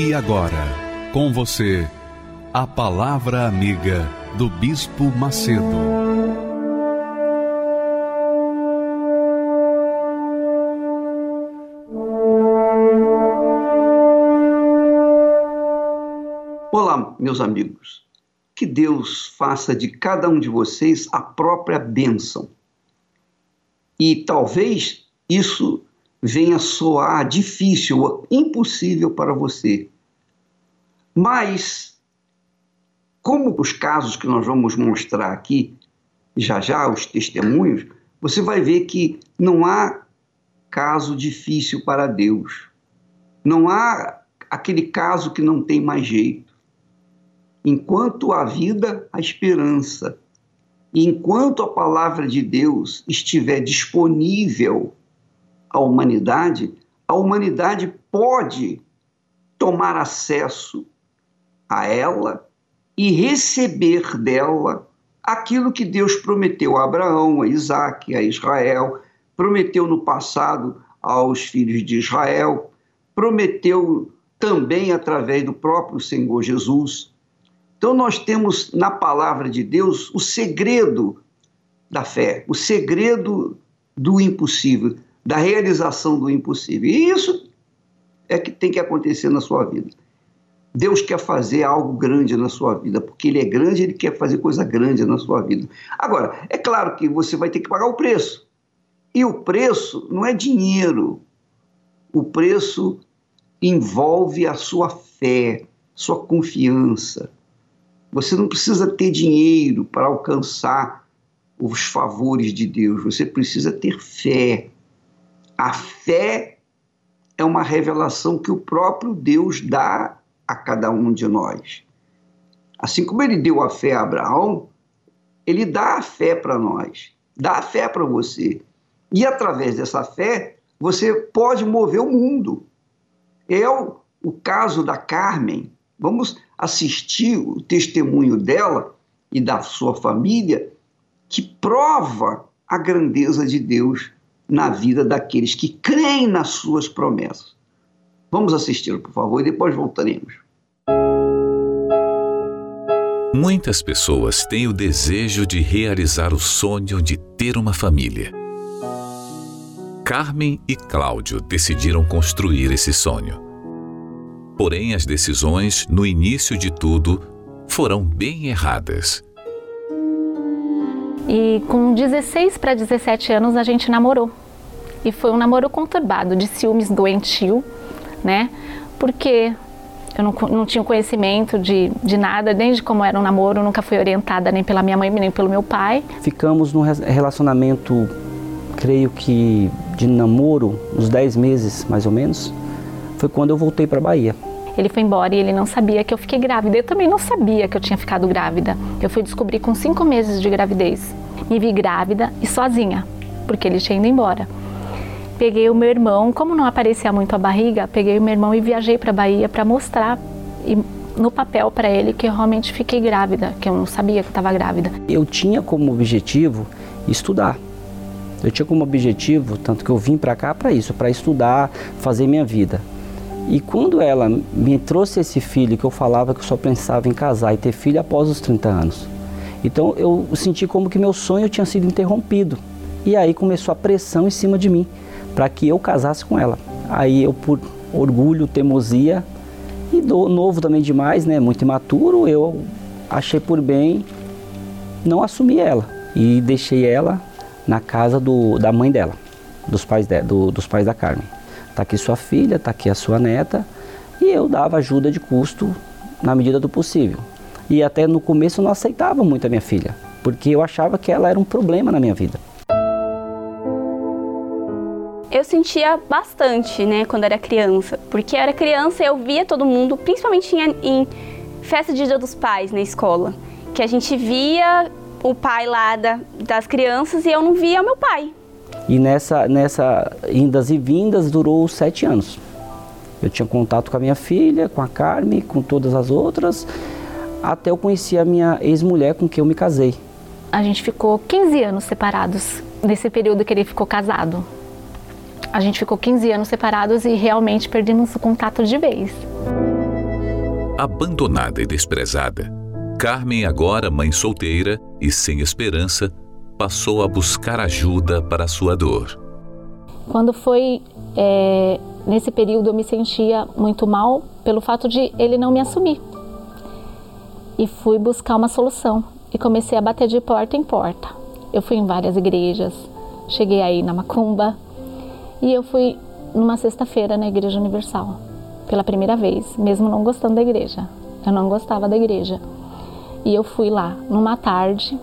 E agora, com você, a Palavra Amiga do Bispo Macedo. Olá, meus amigos. Que Deus faça de cada um de vocês a própria bênção. E talvez isso venha soar difícil impossível para você. Mas, como os casos que nós vamos mostrar aqui, já já, os testemunhos, você vai ver que não há caso difícil para Deus. Não há aquele caso que não tem mais jeito. Enquanto há vida, há esperança. E enquanto a palavra de Deus estiver disponível à humanidade, a humanidade pode tomar acesso a ela e receber dela aquilo que Deus prometeu a Abraão, a Isaac, a Israel, prometeu no passado aos filhos de Israel, prometeu também através do próprio Senhor Jesus. Então, nós temos na palavra de Deus o segredo da fé, o segredo do impossível da realização do impossível. E isso é que tem que acontecer na sua vida. Deus quer fazer algo grande na sua vida, porque Ele é grande, Ele quer fazer coisa grande na sua vida. Agora, é claro que você vai ter que pagar o preço. E o preço não é dinheiro. O preço envolve a sua fé, sua confiança. Você não precisa ter dinheiro para alcançar os favores de Deus, você precisa ter fé. A fé é uma revelação que o próprio Deus dá a cada um de nós. Assim como ele deu a fé a Abraão, ele dá a fé para nós, dá a fé para você. E através dessa fé, você pode mover o mundo. É o, o caso da Carmen. Vamos assistir o testemunho dela e da sua família, que prova a grandeza de Deus na vida daqueles que creem nas suas promessas. Vamos assisti-lo, por favor, e depois voltaremos. Muitas pessoas têm o desejo de realizar o sonho de ter uma família. Carmen e Cláudio decidiram construir esse sonho. Porém, as decisões, no início de tudo, foram bem erradas. E com 16 para 17 anos a gente namorou. E foi um namoro conturbado, de ciúmes doentio, né? Porque eu não, não tinha conhecimento de, de nada, nem de como era um namoro, nunca fui orientada nem pela minha mãe, nem pelo meu pai. Ficamos num relacionamento, creio que de namoro, uns 10 meses mais ou menos. Foi quando eu voltei para Bahia. Ele foi embora e ele não sabia que eu fiquei grávida. Eu também não sabia que eu tinha ficado grávida. Eu fui descobrir com cinco meses de gravidez. Me vi grávida e sozinha, porque ele tinha ido embora. Peguei o meu irmão, como não aparecia muito a barriga, peguei o meu irmão e viajei para Bahia para mostrar e, no papel para ele que eu realmente fiquei grávida, que eu não sabia que estava grávida. Eu tinha como objetivo estudar. Eu tinha como objetivo, tanto que eu vim para cá para isso, para estudar, fazer minha vida. E quando ela me trouxe esse filho, que eu falava que eu só pensava em casar e ter filho após os 30 anos. Então eu senti como que meu sonho tinha sido interrompido. E aí começou a pressão em cima de mim para que eu casasse com ela. Aí eu, por orgulho, teimosia e do, novo também demais, né, muito imaturo, eu achei por bem não assumir ela e deixei ela na casa do, da mãe dela, dos pais, de, do, dos pais da Carmen. Está aqui sua filha, está aqui a sua neta. E eu dava ajuda de custo na medida do possível. E até no começo eu não aceitava muito a minha filha, porque eu achava que ela era um problema na minha vida. eu sentia bastante, né, quando era criança. Porque eu era criança eu via todo mundo, principalmente em, em festa de Dia dos Pais na escola. Que a gente via o pai lá da, das crianças e eu não via o meu pai. E nessa, nessa indas e vindas durou sete anos. Eu tinha contato com a minha filha, com a Carme, com todas as outras, até eu conheci a minha ex-mulher com quem eu me casei. A gente ficou 15 anos separados, nesse período que ele ficou casado. A gente ficou 15 anos separados e realmente perdemos o contato de vez. Abandonada e desprezada, Carmen, agora mãe solteira e sem esperança, passou a buscar ajuda para sua dor. Quando foi é, nesse período, eu me sentia muito mal pelo fato de ele não me assumir. E fui buscar uma solução e comecei a bater de porta em porta. Eu fui em várias igrejas, cheguei aí na Macumba e eu fui numa sexta-feira na Igreja Universal, pela primeira vez, mesmo não gostando da igreja. Eu não gostava da igreja. E eu fui lá numa tarde,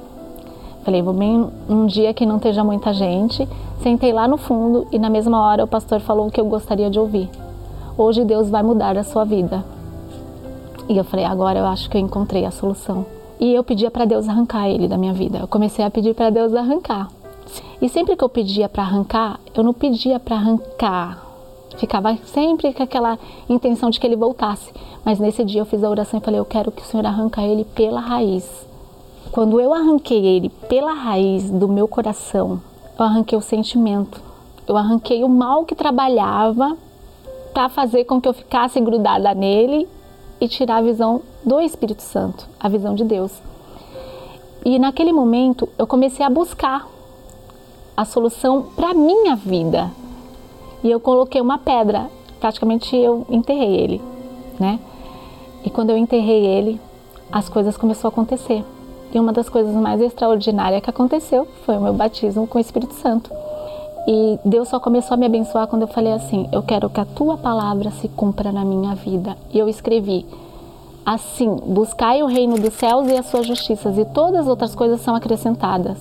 falei, vou bem um dia que não esteja muita gente. Sentei lá no fundo e na mesma hora o pastor falou o que eu gostaria de ouvir. Hoje Deus vai mudar a sua vida. E eu falei, agora eu acho que eu encontrei a solução. E eu pedia para Deus arrancar ele da minha vida. Eu comecei a pedir para Deus arrancar. E sempre que eu pedia para arrancar, eu não pedia para arrancar. Ficava sempre com aquela intenção de que ele voltasse. Mas nesse dia eu fiz a oração e falei: Eu quero que o Senhor arranque ele pela raiz. Quando eu arranquei ele pela raiz do meu coração, eu arranquei o sentimento. Eu arranquei o mal que trabalhava para fazer com que eu ficasse grudada nele e tirar a visão do Espírito Santo, a visão de Deus. E naquele momento eu comecei a buscar a solução para minha vida. E eu coloquei uma pedra, praticamente eu enterrei ele, né? E quando eu enterrei ele, as coisas começaram a acontecer. E uma das coisas mais extraordinárias que aconteceu foi o meu batismo com o Espírito Santo. E Deus só começou a me abençoar quando eu falei assim: Eu quero que a tua palavra se cumpra na minha vida. E eu escrevi: Assim, buscai o reino dos céus e as suas justiças, e todas as outras coisas são acrescentadas.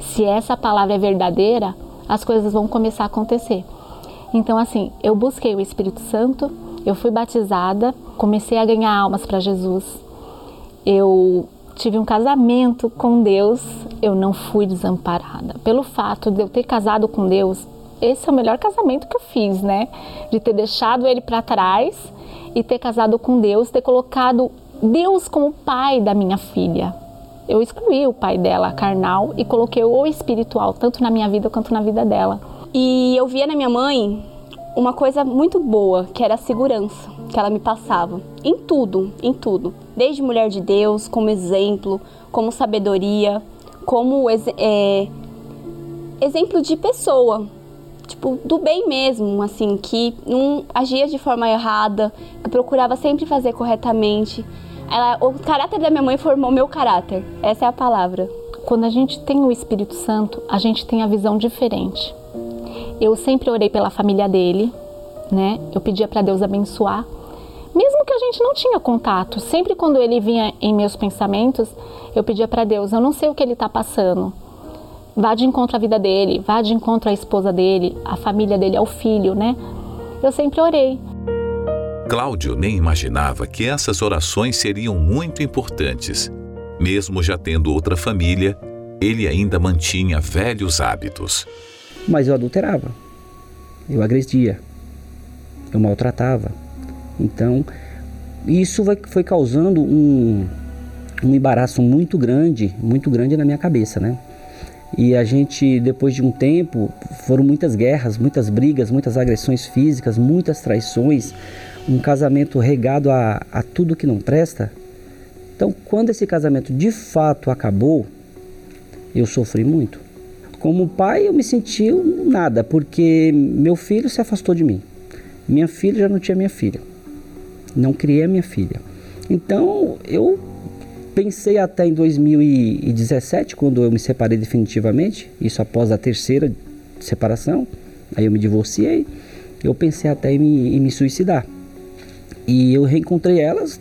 Se essa palavra é verdadeira, as coisas vão começar a acontecer. Então, assim, eu busquei o Espírito Santo, eu fui batizada, comecei a ganhar almas para Jesus. Eu tive um casamento com Deus, eu não fui desamparada. Pelo fato de eu ter casado com Deus, esse é o melhor casamento que eu fiz, né? De ter deixado ele para trás e ter casado com Deus, ter colocado Deus como pai da minha filha eu excluí o pai dela, carnal, e coloquei o espiritual, tanto na minha vida quanto na vida dela. E eu via na minha mãe uma coisa muito boa, que era a segurança que ela me passava. Em tudo, em tudo. Desde mulher de Deus, como exemplo, como sabedoria, como é, exemplo de pessoa. Tipo, do bem mesmo, assim, que não agia de forma errada, que procurava sempre fazer corretamente. Ela, o caráter da minha mãe formou meu caráter. Essa é a palavra. Quando a gente tem o Espírito Santo, a gente tem a visão diferente. Eu sempre orei pela família dele, né? Eu pedia para Deus abençoar. Mesmo que a gente não tinha contato, sempre quando ele vinha em meus pensamentos, eu pedia para Deus, eu não sei o que ele está passando. Vá de encontro à vida dele, vá de encontro à esposa dele, à família dele, ao filho, né? Eu sempre orei. Cláudio nem imaginava que essas orações seriam muito importantes. Mesmo já tendo outra família, ele ainda mantinha velhos hábitos. Mas eu adulterava, eu agredia, eu maltratava. Então, isso foi causando um, um embaraço muito grande, muito grande na minha cabeça, né? E a gente, depois de um tempo, foram muitas guerras, muitas brigas, muitas agressões físicas, muitas traições, um casamento regado a, a tudo que não presta. Então, quando esse casamento de fato acabou, eu sofri muito. Como pai, eu me senti nada, porque meu filho se afastou de mim. Minha filha já não tinha minha filha. Não criei a minha filha. Então, eu pensei até em 2017, quando eu me separei definitivamente, isso após a terceira separação, aí eu me divorciei, eu pensei até em me, em me suicidar. E eu reencontrei elas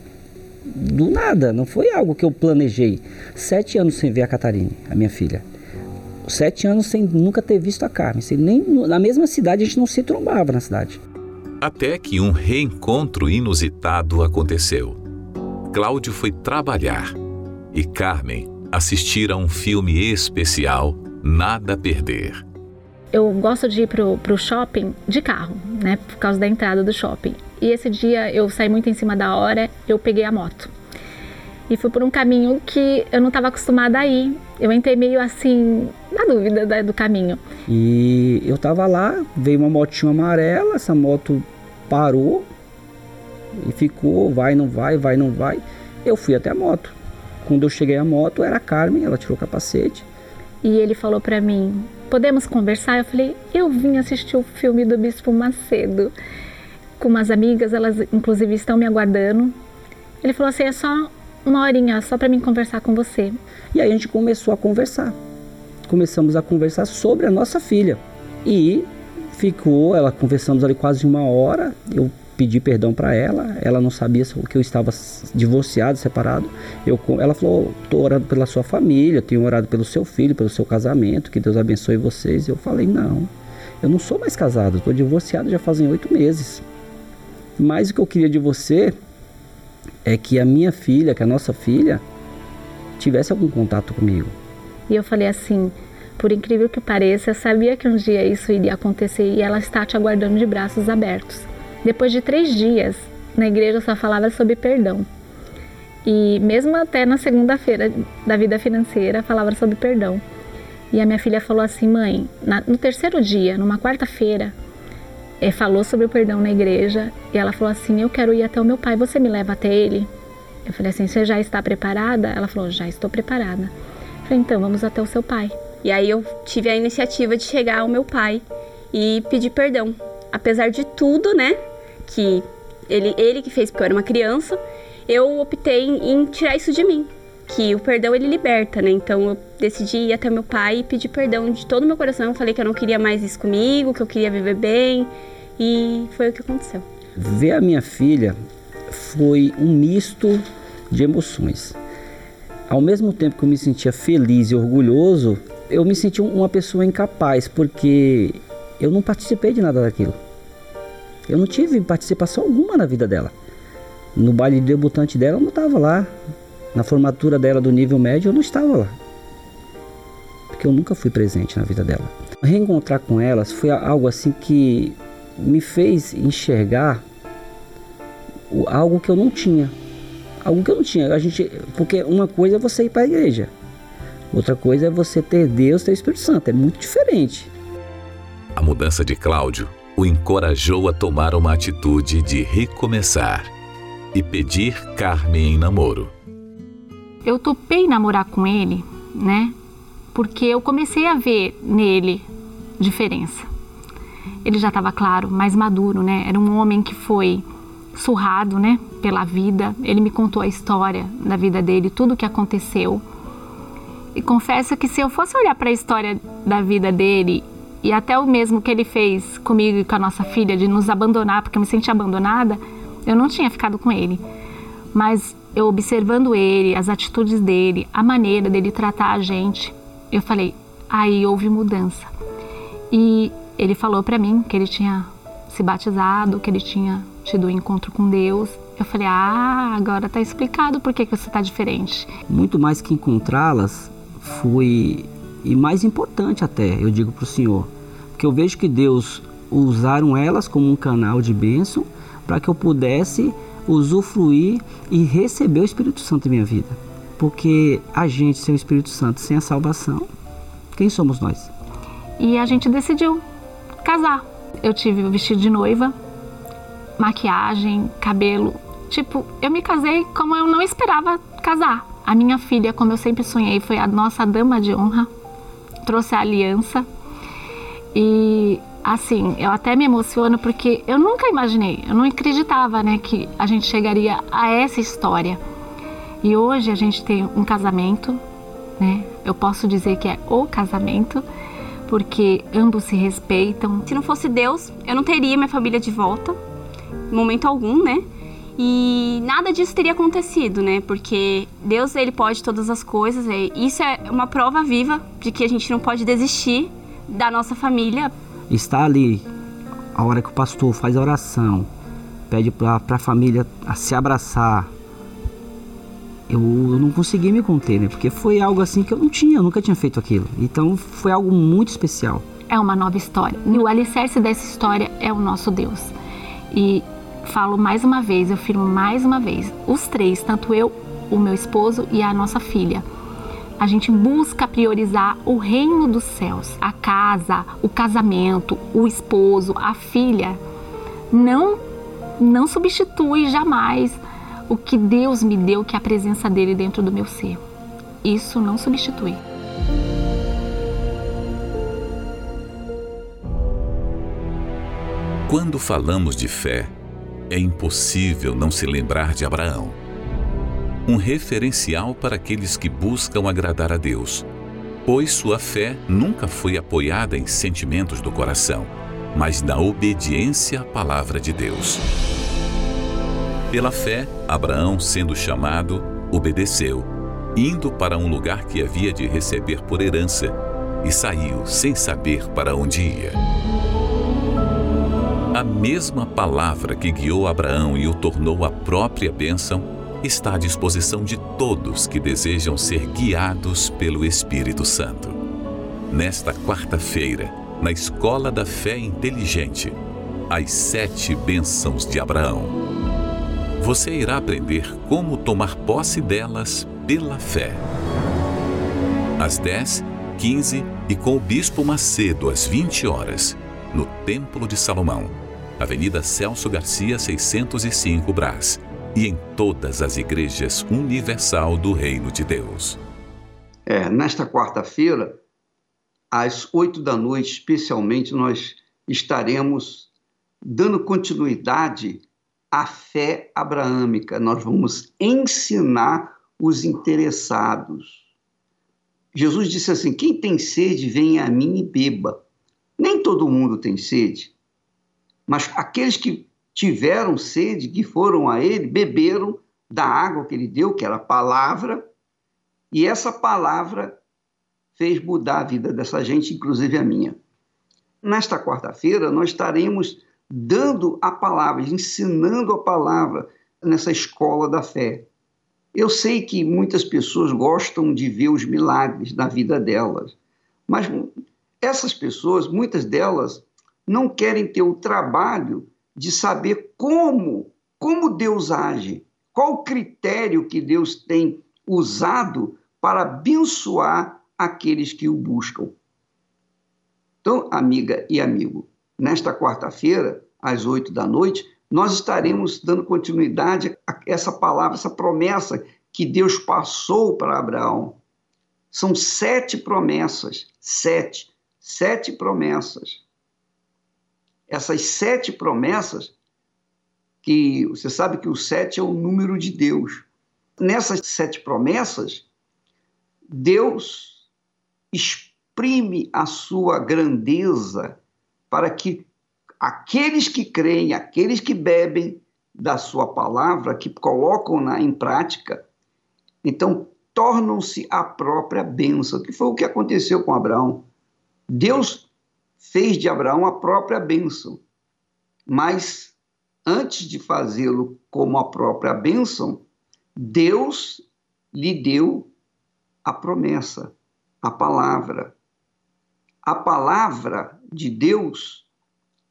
do nada, não foi algo que eu planejei. Sete anos sem ver a Catarine, a minha filha. Sete anos sem nunca ter visto a Carmen. Sem nem, na mesma cidade a gente não se trombava na cidade. Até que um reencontro inusitado aconteceu. Cláudio foi trabalhar e Carmen assistir a um filme especial Nada a Perder. Eu gosto de ir pro, pro shopping de carro, né? Por causa da entrada do shopping. E esse dia eu saí muito em cima da hora, eu peguei a moto. E fui por um caminho que eu não estava acostumada a ir. Eu entrei meio assim, na dúvida do caminho. E eu tava lá, veio uma motinha amarela, essa moto parou e ficou, vai, não vai, vai, não vai. Eu fui até a moto. Quando eu cheguei à moto, era a Carmen, ela tirou o capacete. E ele falou para mim: Podemos conversar? Eu falei: Eu vim assistir o filme do Bispo Macedo com umas amigas, elas inclusive estão me aguardando. Ele falou assim: É só uma horinha, só para mim conversar com você. E aí a gente começou a conversar. Começamos a conversar sobre a nossa filha. E ficou, ela conversamos ali quase uma hora. Eu pedi perdão para ela, ela não sabia que eu estava divorciado, separado. Eu, ela falou: "Tô orando pela sua família, tenho orado pelo seu filho, pelo seu casamento, que Deus abençoe vocês". Eu falei: "Não, eu não sou mais casado, estou divorciado já fazem oito meses. Mas o que eu queria de você é que a minha filha, que a nossa filha, tivesse algum contato comigo". E eu falei assim: por incrível que pareça, eu sabia que um dia isso iria acontecer e ela está te aguardando de braços abertos. Depois de três dias, na igreja só falava sobre perdão. E mesmo até na segunda-feira da vida financeira, falava sobre perdão. E a minha filha falou assim: mãe, na, no terceiro dia, numa quarta-feira, é, falou sobre o perdão na igreja. E ela falou assim: eu quero ir até o meu pai, você me leva até ele? Eu falei assim: você já está preparada? Ela falou: já estou preparada. Eu falei: então vamos até o seu pai. E aí eu tive a iniciativa de chegar ao meu pai e pedir perdão. Apesar de tudo, né? que ele, ele que fez porque eu era uma criança, eu optei em, tirar isso de mim. Que o perdão ele liberta, né? Então eu decidi ir até meu pai e pedir perdão de todo o meu coração. Eu falei que eu não queria mais isso comigo, que eu queria viver bem. E foi o que aconteceu. Ver a minha filha foi um misto de emoções. Ao mesmo tempo que eu me sentia feliz e orgulhoso, eu me senti uma pessoa incapaz, porque eu não participei de nada daquilo. Eu não tive participação alguma na vida dela. No baile de debutante dela eu não estava lá. Na formatura dela do nível médio eu não estava lá. Porque eu nunca fui presente na vida dela. Reencontrar com elas foi algo assim que me fez enxergar algo que eu não tinha. Algo que eu não tinha. A gente, porque uma coisa é você ir para a igreja. Outra coisa é você ter Deus, ter o Espírito Santo. É muito diferente. A mudança de Cláudio o encorajou a tomar uma atitude de recomeçar e pedir Carmen em namoro. Eu topei namorar com ele, né? Porque eu comecei a ver nele diferença. Ele já estava claro, mais maduro, né? Era um homem que foi surrado, né, pela vida. Ele me contou a história da vida dele, tudo o que aconteceu. E confesso que se eu fosse olhar para a história da vida dele e até o mesmo que ele fez comigo e com a nossa filha de nos abandonar, porque eu me senti abandonada, eu não tinha ficado com ele. Mas eu observando ele, as atitudes dele, a maneira dele tratar a gente, eu falei, aí houve mudança. E ele falou para mim que ele tinha se batizado, que ele tinha tido um encontro com Deus. Eu falei, ah, agora tá explicado por que, que você tá diferente. Muito mais que encontrá-las, foi e mais importante até, eu digo para o Senhor, que eu vejo que Deus usaram elas como um canal de bênção para que eu pudesse usufruir e receber o Espírito Santo em minha vida. Porque a gente sem o Espírito Santo, sem a salvação, quem somos nós? E a gente decidiu casar. Eu tive o vestido de noiva, maquiagem, cabelo. Tipo, eu me casei como eu não esperava casar. A minha filha, como eu sempre sonhei, foi a nossa dama de honra trouxe a aliança. E assim, eu até me emociono porque eu nunca imaginei, eu não acreditava, né, que a gente chegaria a essa história. E hoje a gente tem um casamento, né? Eu posso dizer que é o casamento, porque ambos se respeitam. Se não fosse Deus, eu não teria minha família de volta, momento algum, né? e nada disso teria acontecido, né? Porque Deus ele pode todas as coisas. Isso é uma prova viva de que a gente não pode desistir da nossa família. Está ali a hora que o pastor faz a oração, pede para a família se abraçar. Eu, eu não consegui me conter, né? Porque foi algo assim que eu não tinha, eu nunca tinha feito aquilo. Então foi algo muito especial. É uma nova história. E o alicerce dessa história é o nosso Deus. E falo mais uma vez, eu firmo mais uma vez, os três, tanto eu, o meu esposo e a nossa filha. A gente busca priorizar o reino dos céus, a casa, o casamento, o esposo, a filha. Não não substitui jamais o que Deus me deu, que é a presença dele dentro do meu ser. Isso não substitui. Quando falamos de fé, é impossível não se lembrar de Abraão. Um referencial para aqueles que buscam agradar a Deus, pois sua fé nunca foi apoiada em sentimentos do coração, mas na obediência à palavra de Deus. Pela fé, Abraão, sendo chamado, obedeceu, indo para um lugar que havia de receber por herança, e saiu sem saber para onde ia. A mesma palavra que guiou Abraão e o tornou a própria bênção está à disposição de todos que desejam ser guiados pelo Espírito Santo. Nesta quarta-feira, na Escola da Fé Inteligente, as sete bênçãos de Abraão. Você irá aprender como tomar posse delas pela fé. Às 10, 15 e com o Bispo Macedo às 20 horas, no Templo de Salomão Avenida Celso Garcia, 605 Brás, e em todas as igrejas universal do Reino de Deus. É, nesta quarta-feira, às oito da noite, especialmente, nós estaremos dando continuidade à fé abraâmica. Nós vamos ensinar os interessados. Jesus disse assim: Quem tem sede, venha a mim e beba. Nem todo mundo tem sede. Mas aqueles que tiveram sede, que foram a ele, beberam da água que ele deu, que era a palavra, e essa palavra fez mudar a vida dessa gente, inclusive a minha. Nesta quarta-feira, nós estaremos dando a palavra, ensinando a palavra nessa escola da fé. Eu sei que muitas pessoas gostam de ver os milagres na vida delas, mas essas pessoas, muitas delas, não querem ter o trabalho de saber como, como Deus age, qual o critério que Deus tem usado para abençoar aqueles que o buscam. Então, amiga e amigo, nesta quarta-feira, às oito da noite, nós estaremos dando continuidade a essa palavra, essa promessa que Deus passou para Abraão. São sete promessas, sete, sete promessas essas sete promessas, que você sabe que o sete é o número de Deus. Nessas sete promessas, Deus exprime a sua grandeza para que aqueles que creem, aqueles que bebem da sua palavra, que colocam-na em prática, então tornam-se a própria bênção, que foi o que aconteceu com Abraão. Deus fez de Abraão a própria bênção. Mas antes de fazê-lo como a própria bênção, Deus lhe deu a promessa, a palavra. A palavra de Deus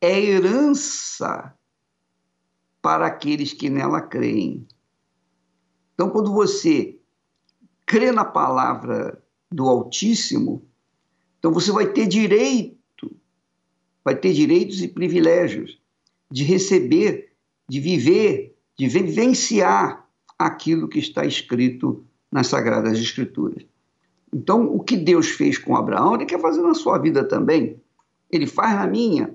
é herança para aqueles que nela creem. Então, quando você crê na palavra do Altíssimo, então você vai ter direito vai ter direitos e privilégios de receber, de viver, de vivenciar aquilo que está escrito nas Sagradas Escrituras. Então, o que Deus fez com Abraão, Ele quer fazer na sua vida também. Ele faz na minha.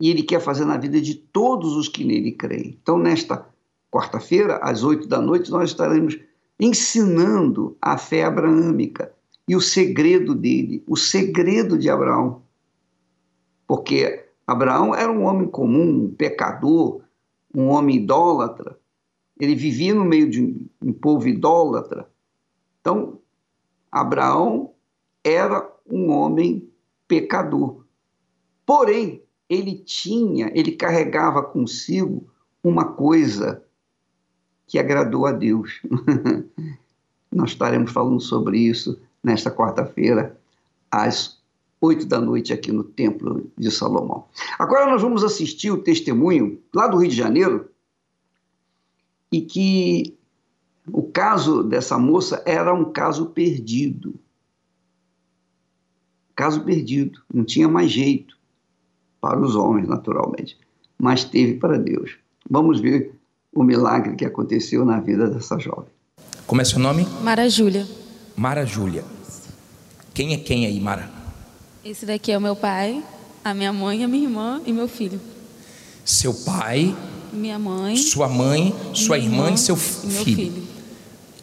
E Ele quer fazer na vida de todos os que nele creem. Então, nesta quarta-feira, às oito da noite, nós estaremos ensinando a fé abraâmica e o segredo dele, o segredo de Abraão porque Abraão era um homem comum, um pecador, um homem idólatra, ele vivia no meio de um povo idólatra. Então, Abraão era um homem pecador. Porém, ele tinha, ele carregava consigo uma coisa que agradou a Deus. Nós estaremos falando sobre isso nesta quarta-feira, às oito da noite, aqui no Templo de Salomão. Agora nós vamos assistir o testemunho lá do Rio de Janeiro, e que o caso dessa moça era um caso perdido. Caso perdido, não tinha mais jeito para os homens, naturalmente, mas teve para Deus. Vamos ver o milagre que aconteceu na vida dessa jovem. Como é seu nome? Mara Júlia. Mara Júlia. Quem é quem aí, Mara? Esse daqui é o meu pai, a minha mãe, a minha irmã e meu filho. Seu pai, minha mãe, sua mãe, sua irmã, irmã, e seu e meu filho. filho.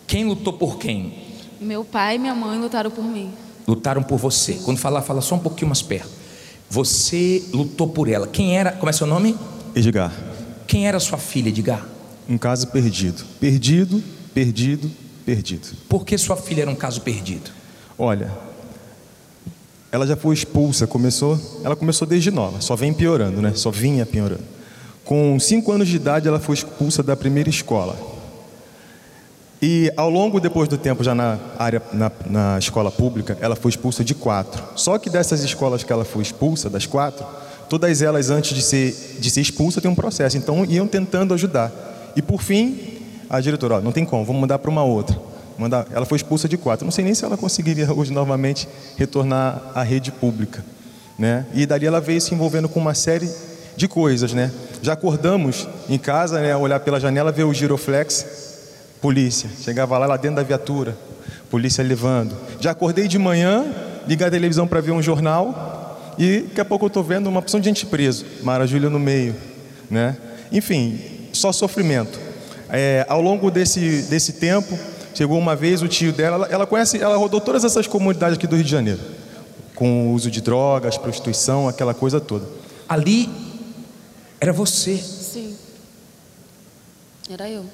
Quem lutou por quem? Meu pai e minha mãe lutaram por mim. Lutaram por você. Quando falar, fala só um pouquinho mais perto. Você lutou por ela. Quem era? Como é seu nome? Edgar. Quem era sua filha, Edgar? Um caso perdido. Perdido, perdido, perdido. Por que sua filha era um caso perdido? Olha, ela já foi expulsa, começou, ela começou desde nova, só vem piorando, né? Só vinha piorando. Com cinco anos de idade, ela foi expulsa da primeira escola. E ao longo, depois do tempo, já na área, na, na escola pública, ela foi expulsa de quatro. Só que dessas escolas que ela foi expulsa, das quatro, todas elas, antes de ser, de ser expulsa, tem um processo. Então, iam tentando ajudar. E por fim, a diretora, ó, não tem como, vamos mandar para uma outra. Mandar, ela foi expulsa de quatro. Não sei nem se ela conseguiria hoje novamente retornar à rede pública. Né? E dali ela veio se envolvendo com uma série de coisas. Né? Já acordamos em casa, né, olhar pela janela, ver o giroflex polícia. Chegava lá, lá dentro da viatura, polícia levando. Já acordei de manhã, ligar a televisão para ver um jornal e daqui a pouco eu estou vendo uma opção de gente preso, Mara Júlia no meio, né? Enfim, só sofrimento. É, ao longo desse, desse tempo, chegou uma vez o tio dela, ela, ela conhece, ela rodou todas essas comunidades aqui do Rio de Janeiro, com o uso de drogas, prostituição, aquela coisa toda. Ali era você. Sim. Era eu.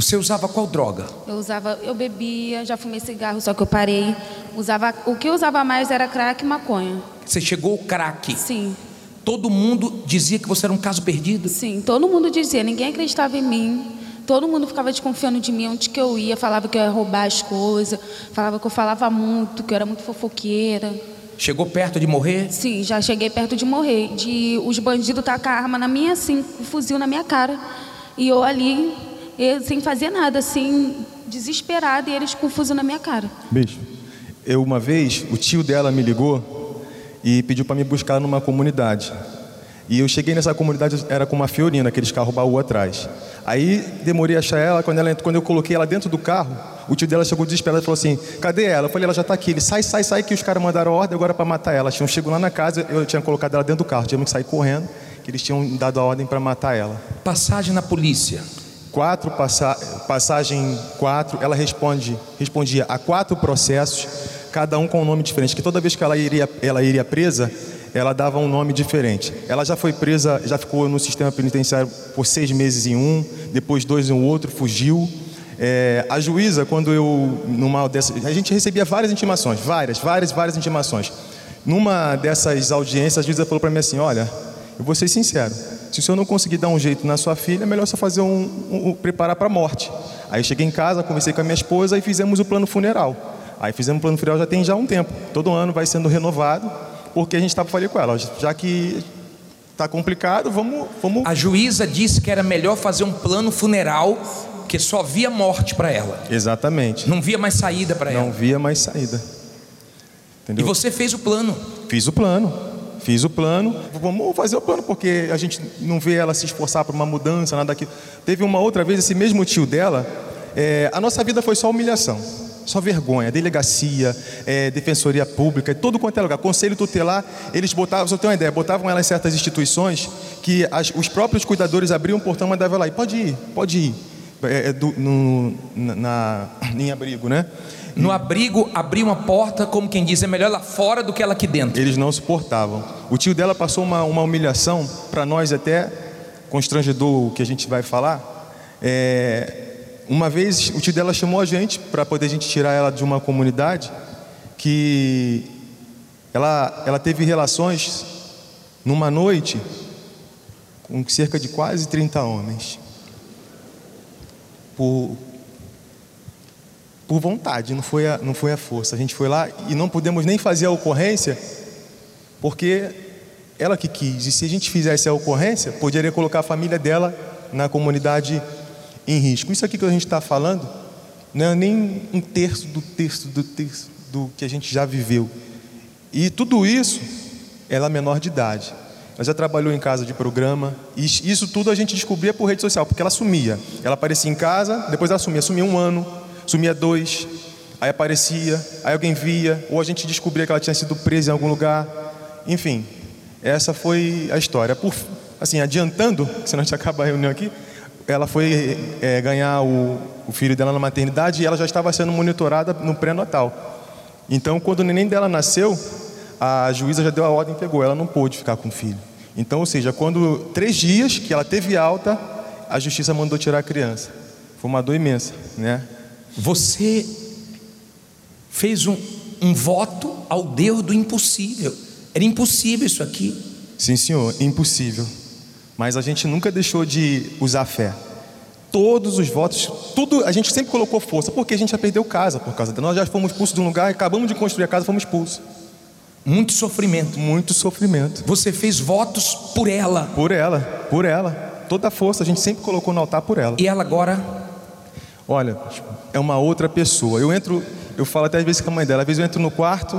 Você usava qual droga? Eu usava, eu bebia, já fumei cigarro, só que eu parei. Usava, o que eu usava mais era crack e maconha. Você chegou ao crack? Sim. Todo mundo dizia que você era um caso perdido? Sim, todo mundo dizia, ninguém acreditava em mim. Todo mundo ficava desconfiando de mim, onde que eu ia, falava que eu ia roubar as coisas, falava que eu falava muito, que eu era muito fofoqueira. Chegou perto de morrer? Sim, já cheguei perto de morrer. De os bandidos tacar a arma na minha, assim, o fuzil na minha cara. E eu ali eu, sem fazer nada, assim, desesperada, e eles com fuzil na minha cara. Bicho, eu uma vez, o tio dela me ligou e pediu para me buscar numa comunidade. E eu cheguei nessa comunidade, era com uma Fiorina, aqueles carros baú atrás. Aí demorei a achar ela quando, ela, quando eu coloquei ela dentro do carro, o tio dela chegou desesperado e falou assim: Cadê ela? Eu falei: Ela já está aqui. Ele sai, sai, sai, que os caras mandaram ordem agora para matar ela. Tinham chegado lá na casa, eu tinha colocado ela dentro do carro, tivemos que sair correndo, que eles tinham dado a ordem para matar ela. Passagem na polícia. Quatro passa, passagem quatro, ela responde, respondia a quatro processos, cada um com um nome diferente. Que toda vez que ela iria, ela iria presa, ela dava um nome diferente. Ela já foi presa, já ficou no sistema penitenciário por seis meses em um, depois dois em outro, fugiu. É, a juíza, quando eu, numa dessas, a gente recebia várias intimações, várias, várias, várias intimações. Numa dessas audiências, a juíza falou para mim assim: Olha, eu vou ser sincero, se o senhor não conseguir dar um jeito na sua filha, é melhor só fazer um, um, um preparar para a morte. Aí cheguei em casa, conversei com a minha esposa e fizemos o plano funeral. Aí fizemos o plano funeral já tem já um tempo. Todo ano vai sendo renovado, porque a gente estava falando com ela, já que está complicado, vamos, vamos. A juíza disse que era melhor fazer um plano funeral, que só via morte para ela. Exatamente. Não via mais saída para ela. Não via mais saída. Entendeu? E você fez o plano? Fiz o plano. Fiz o plano, vamos fazer o plano, porque a gente não vê ela se esforçar para uma mudança, nada daquilo. Teve uma outra vez, esse mesmo tio dela, é, a nossa vida foi só humilhação, só vergonha, delegacia, é, defensoria pública, todo quanto é lugar, conselho tutelar, eles botavam, só ter uma ideia, botavam ela em certas instituições que as, os próprios cuidadores abriam o portão e mandavam lá, e pode ir, pode ir, é, do, no, na, em abrigo, né? No abrigo, abrir uma porta, como quem diz, é melhor lá fora do que ela aqui dentro. Eles não suportavam. O tio dela passou uma, uma humilhação para nós até constrangedor o que a gente vai falar. É, uma vez o tio dela chamou a gente para poder a gente tirar ela de uma comunidade que ela, ela teve relações numa noite com cerca de quase 30 homens. Por, por vontade, não foi, a, não foi a força. A gente foi lá e não pudemos nem fazer a ocorrência, porque ela que quis. E se a gente fizesse a ocorrência, poderia colocar a família dela na comunidade em risco. Isso aqui que a gente está falando não é nem um terço do terço do terço do que a gente já viveu. E tudo isso, ela é menor de idade. Ela já trabalhou em casa de programa. E isso tudo a gente descobria por rede social, porque ela sumia. Ela aparecia em casa, depois ela sumia. Sumia um ano, sumia dois, aí aparecia, aí alguém via, ou a gente descobria que ela tinha sido presa em algum lugar. Enfim, essa foi a história. Por, assim, adiantando, senão a gente acaba a reunião aqui, ela foi é, ganhar o, o, filho dela na maternidade e ela já estava sendo monitorada no pré-natal. Então, quando o neném dela nasceu, a juíza já deu a ordem e pegou. Ela não pôde ficar com o filho. Então, ou seja, quando três dias que ela teve alta, a justiça mandou tirar a criança. Foi uma dor imensa, né? Você fez um, um voto ao Deus do impossível. Era impossível isso aqui. Sim, senhor, impossível. Mas a gente nunca deixou de usar fé. Todos os votos, tudo, a gente sempre colocou força, porque a gente já perdeu casa por causa dela. Nós já fomos expulsos de um lugar, acabamos de construir a casa, fomos expulsos. Muito sofrimento. Muito sofrimento. Você fez votos por ela. Por ela, por ela. Toda a força a gente sempre colocou no altar por ela. E ela agora? Olha, é uma outra pessoa. Eu entro, eu falo até às vezes com a mãe dela, às vezes eu entro no quarto,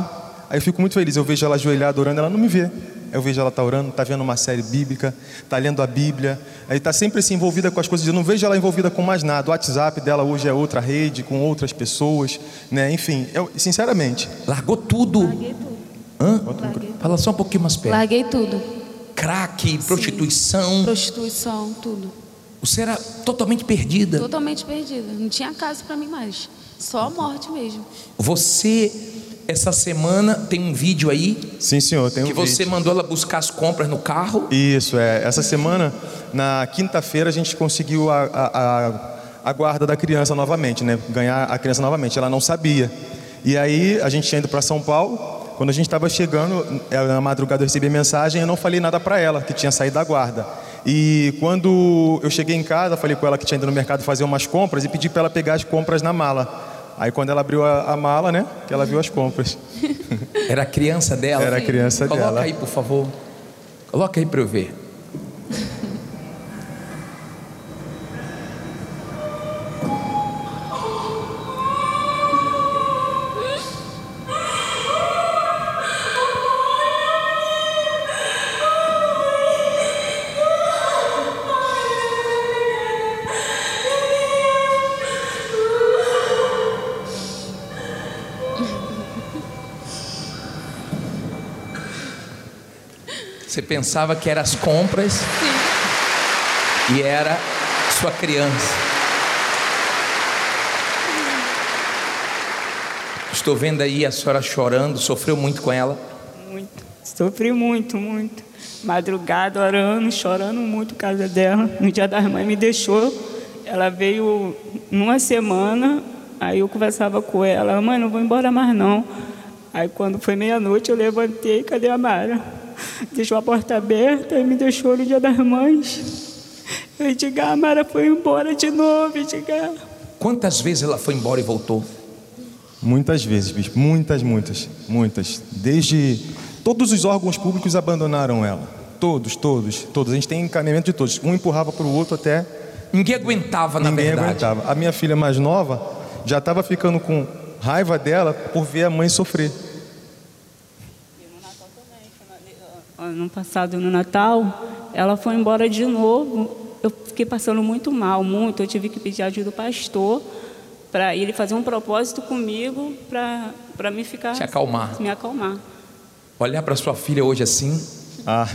aí eu fico muito feliz. Eu vejo ela ajoelhada orando, ela não me vê. Eu vejo ela tá orando, tá vendo uma série bíblica, tá lendo a Bíblia, aí tá sempre assim envolvida com as coisas. Eu não vejo ela envolvida com mais nada. O WhatsApp dela hoje é outra rede, com outras pessoas, né? Enfim, eu, sinceramente. Largou tudo. Larguei tudo. Hã? Fala só um pouquinho mais perto. Larguei tudo. Crack, prostituição. Prostituição, tudo. Você era totalmente perdida. Totalmente perdida. Não tinha casa para mim mais. Só a morte mesmo. Você, essa semana, tem um vídeo aí. Sim, senhor, tem um Que você vídeo. mandou ela buscar as compras no carro. Isso, é. Essa semana, na quinta-feira, a gente conseguiu a, a, a, a guarda da criança novamente, né? Ganhar a criança novamente. Ela não sabia. E aí, a gente tinha ido para São Paulo. Quando a gente estava chegando, na madrugada eu recebi a mensagem, eu não falei nada para ela, que tinha saído da guarda. E quando eu cheguei em casa, falei com ela que tinha ido no mercado fazer umas compras e pedi para ela pegar as compras na mala. Aí quando ela abriu a, a mala, né, que ela viu as compras. Era a criança dela? Era a criança Coloca dela. aí, por favor. Coloca aí para eu ver. Você pensava que era as compras e era sua criança. Estou vendo aí a senhora chorando, sofreu muito com ela. Muito. Sofri muito, muito. Madrugada, orando, chorando muito por causa dela. No dia das mães me deixou. Ela veio numa semana, aí eu conversava com ela, mãe, não vou embora mais não. Aí quando foi meia-noite eu levantei, cadê a Mara? Deixou a porta aberta e me deixou no dia das mães. Eu Edgar, a Mara foi embora de novo, Edgar. Quantas vezes ela foi embora e voltou? Muitas vezes, bispo. Muitas, muitas, muitas. Desde todos os órgãos públicos abandonaram ela. Todos, todos, todos. A gente tem encaminhamento de todos. Um empurrava para o outro até. Ninguém aguentava, na Ninguém verdade. aguentava. A minha filha mais nova já estava ficando com raiva dela por ver a mãe sofrer. Ano passado, no Natal, ela foi embora de novo. Eu fiquei passando muito mal, muito. Eu tive que pedir ajuda do pastor para ele fazer um propósito comigo para me ficar. Te acalmar. Me acalmar. Olhar para sua filha hoje assim. Ah,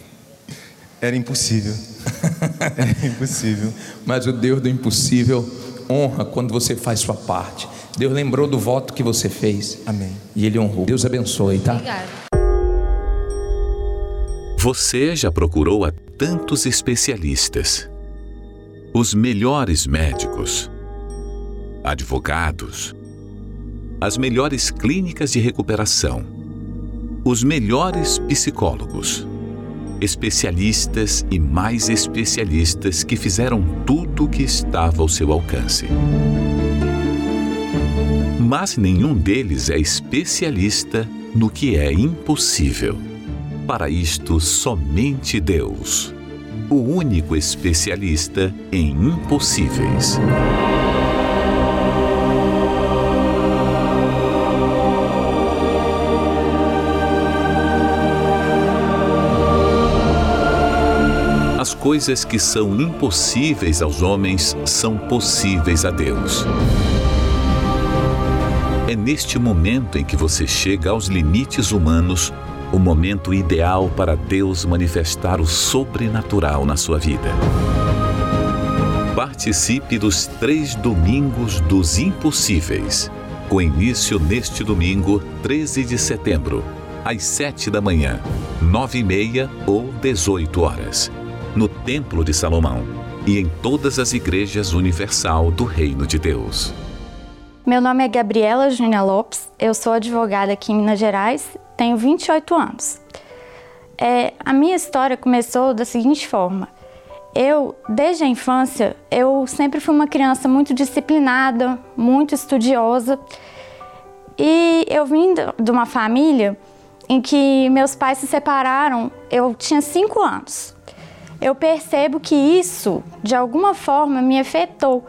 era impossível. Era impossível. Mas o Deus do impossível honra quando você faz sua parte. Deus lembrou do voto que você fez. Amém. E Ele honrou. Deus abençoe, tá? Obrigada. Você já procurou a tantos especialistas, os melhores médicos, advogados, as melhores clínicas de recuperação, os melhores psicólogos, especialistas e mais especialistas que fizeram tudo o que estava ao seu alcance. Mas nenhum deles é especialista no que é impossível. Para isto, somente Deus, o único especialista em impossíveis. As coisas que são impossíveis aos homens são possíveis a Deus. É neste momento em que você chega aos limites humanos o momento ideal para Deus manifestar o sobrenatural na sua vida. Participe dos três domingos dos impossíveis, com início neste domingo, 13 de setembro, às 7 da manhã, 9 e meia ou 18 horas, no Templo de Salomão e em todas as igrejas universal do Reino de Deus. Meu nome é Gabriela Júnia Lopes, eu sou advogada aqui em Minas Gerais, tenho 28 anos. É, a minha história começou da seguinte forma. Eu, desde a infância, eu sempre fui uma criança muito disciplinada, muito estudiosa. E eu vim de uma família em que meus pais se separaram, eu tinha 5 anos. Eu percebo que isso, de alguma forma, me afetou.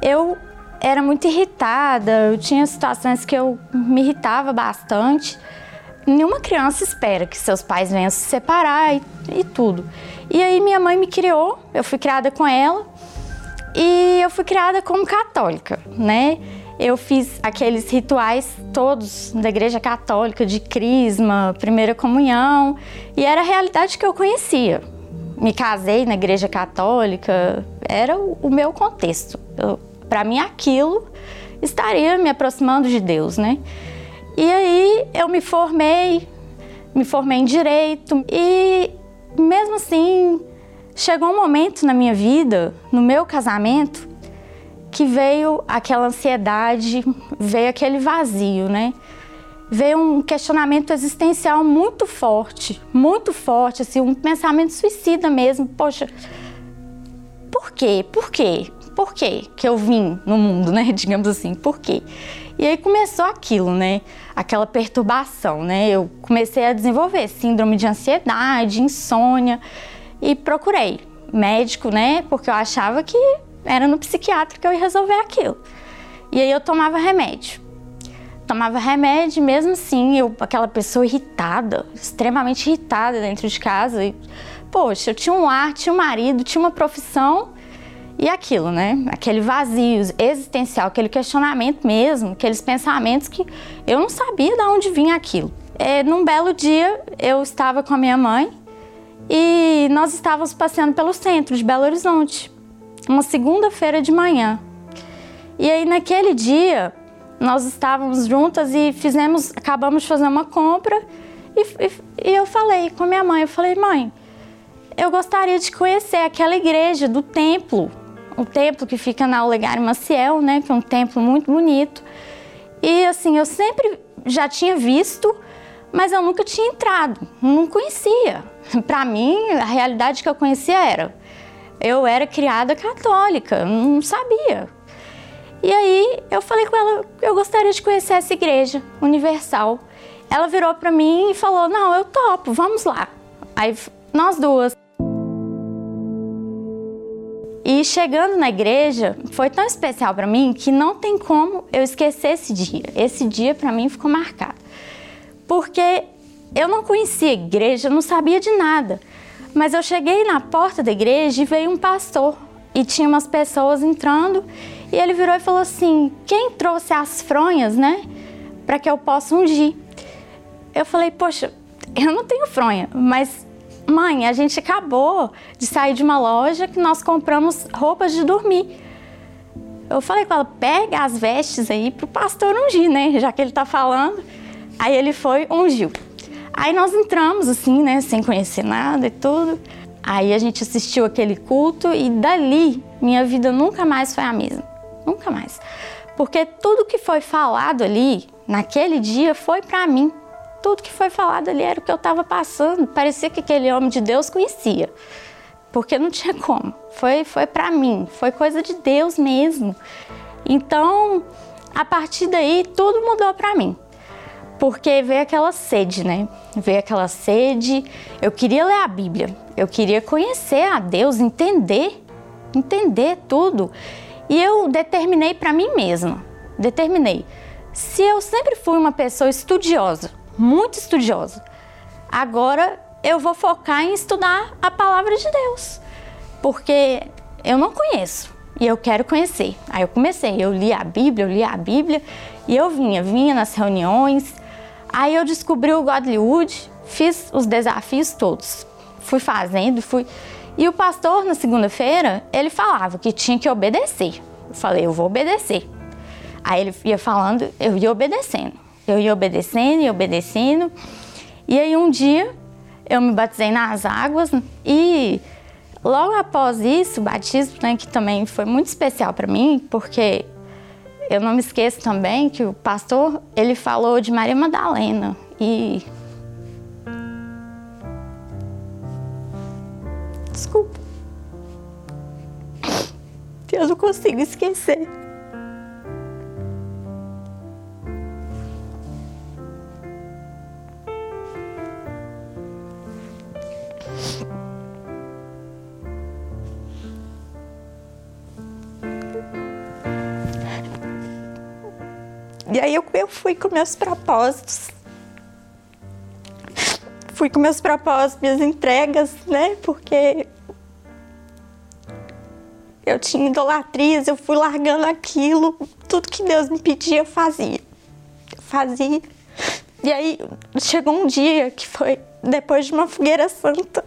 Eu era muito irritada, eu tinha situações que eu me irritava bastante. Nenhuma criança espera que seus pais venham se separar e, e tudo. E aí minha mãe me criou, eu fui criada com ela e eu fui criada como católica, né? Eu fiz aqueles rituais todos da igreja católica, de crisma, primeira comunhão, e era a realidade que eu conhecia. Me casei na igreja católica, era o, meu contexto. Para mim aquilo estaria me aproximando de Deus, né? E aí eu me formei, me formei em direito e mesmo assim chegou um momento na minha vida, no meu casamento, que veio aquela ansiedade, veio aquele vazio, né? Veio um questionamento existencial muito forte, muito forte, assim, um pensamento suicida mesmo. Poxa, por quê? Por quê? por quê que eu vim no mundo, né? Digamos assim, por quê? E aí começou aquilo, né? Aquela perturbação, né? Eu comecei a desenvolver síndrome de ansiedade, insônia e procurei médico, né? Porque eu achava que era no psiquiatra que eu ia resolver aquilo. E aí eu tomava remédio. Tomava remédio, mesmo assim, eu, aquela pessoa irritada, extremamente irritada dentro de casa. E, poxa, eu tinha um lar, tinha um marido, tinha uma profissão e aquilo, né? Aquele vazio existencial, aquele questionamento mesmo, aqueles pensamentos que eu não sabia de onde vinha aquilo. É, num belo dia, eu estava com a minha mãe e nós estávamos passeando pelo centro de Belo Horizonte, uma segunda-feira de manhã. E aí, naquele dia, nós estávamos juntas e fizemos, acabamos de fazer uma compra e, e, e eu falei com a minha mãe, eu falei, mãe, eu gostaria de conhecer aquela igreja do templo o templo que fica na Olegário Maciel, né, que é um templo muito bonito. E assim, eu sempre já tinha visto, mas eu nunca tinha entrado, não conhecia. Para mim, a realidade que eu conhecia era eu era criada católica, não sabia. E aí eu falei com ela, eu gostaria de conhecer essa igreja universal. Ela virou para mim e falou: "Não, eu topo, vamos lá". Aí nós duas e chegando na igreja, foi tão especial para mim que não tem como eu esquecer esse dia. Esse dia para mim ficou marcado. Porque eu não conhecia a igreja, não sabia de nada. Mas eu cheguei na porta da igreja e veio um pastor e tinha umas pessoas entrando e ele virou e falou assim: "Quem trouxe as fronhas, né, para que eu possa ungir?" Eu falei: "Poxa, eu não tenho fronha, mas Mãe, a gente acabou de sair de uma loja que nós compramos roupas de dormir. Eu falei com ela, pega as vestes aí pro pastor ungir, né? Já que ele tá falando. Aí ele foi, ungiu. Aí nós entramos assim, né, sem conhecer nada e tudo. Aí a gente assistiu aquele culto e dali minha vida nunca mais foi a mesma. Nunca mais. Porque tudo que foi falado ali, naquele dia, foi para mim. Tudo que foi falado ali era o que eu estava passando. Parecia que aquele homem de Deus conhecia. Porque não tinha como. Foi, foi para mim. Foi coisa de Deus mesmo. Então, a partir daí, tudo mudou para mim porque veio aquela sede, né? Veio aquela sede. Eu queria ler a Bíblia, eu queria conhecer a Deus, entender, entender tudo. E eu determinei para mim mesma, determinei. Se eu sempre fui uma pessoa estudiosa, muito estudiosa, agora eu vou focar em estudar a palavra de Deus, porque eu não conheço e eu quero conhecer. Aí eu comecei, eu li a Bíblia, eu li a Bíblia e eu vinha, vinha nas reuniões, Aí eu descobri o Godlywood, fiz os desafios todos. Fui fazendo, fui. E o pastor, na segunda-feira, ele falava que tinha que obedecer. Eu falei, eu vou obedecer. Aí ele ia falando, eu ia obedecendo. Eu ia obedecendo e obedecendo. E aí um dia eu me batizei nas águas e logo após isso, o batismo, né, que também foi muito especial para mim, porque eu não me esqueço também que o pastor, ele falou de Maria Madalena e Desculpa. Eu não consigo esquecer. E aí eu, eu fui com meus propósitos. Fui com meus propósitos, minhas entregas, né? Porque eu tinha idolatrias, eu fui largando aquilo, tudo que Deus me pedia eu fazia. Eu fazia. E aí chegou um dia que foi depois de uma fogueira santa.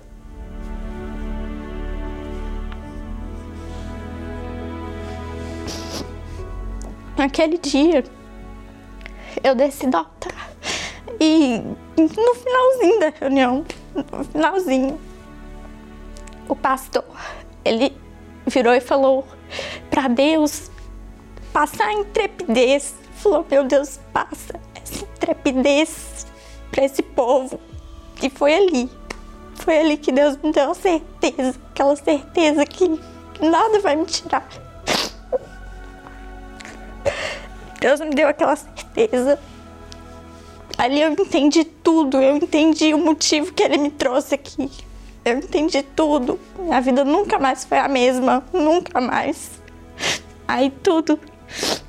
Naquele dia, eu decidi optar. E no finalzinho da reunião, no finalzinho, o pastor, ele virou e falou para Deus passar a intrepidez. Falou, meu Deus, passa essa intrepidez para esse povo. E foi ali, foi ali que Deus me deu a certeza, aquela certeza que nada vai me tirar. Deus me deu aquela certeza. Ali eu entendi tudo, eu entendi o motivo que ele me trouxe aqui. Eu entendi tudo. Minha vida nunca mais foi a mesma, nunca mais. Aí tudo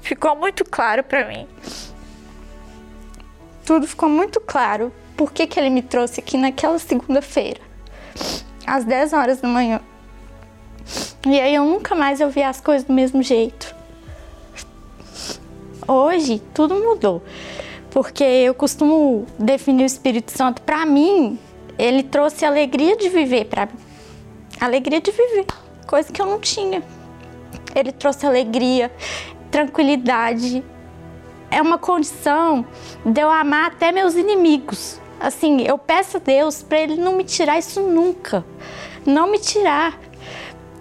ficou muito claro para mim. Tudo ficou muito claro. Por que, que ele me trouxe aqui naquela segunda-feira, às 10 horas da manhã. E aí eu nunca mais eu vi as coisas do mesmo jeito. Hoje tudo mudou, porque eu costumo definir o Espírito Santo para mim, ele trouxe alegria de viver para. Alegria de viver, coisa que eu não tinha. Ele trouxe alegria, tranquilidade. É uma condição de eu amar até meus inimigos. Assim, eu peço a Deus para ele não me tirar isso nunca. Não me tirar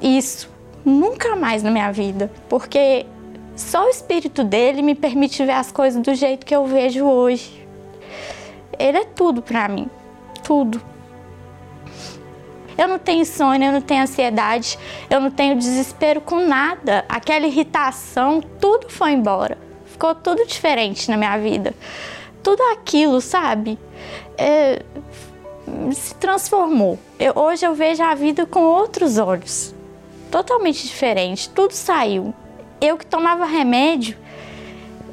isso nunca mais na minha vida, porque só o espírito dele me permite ver as coisas do jeito que eu vejo hoje. Ele é tudo para mim, tudo. Eu não tenho insônia, eu não tenho ansiedade, eu não tenho desespero com nada. Aquela irritação, tudo foi embora. Ficou tudo diferente na minha vida. Tudo aquilo, sabe? É, se transformou. Eu, hoje eu vejo a vida com outros olhos, totalmente diferente. Tudo saiu eu que tomava remédio,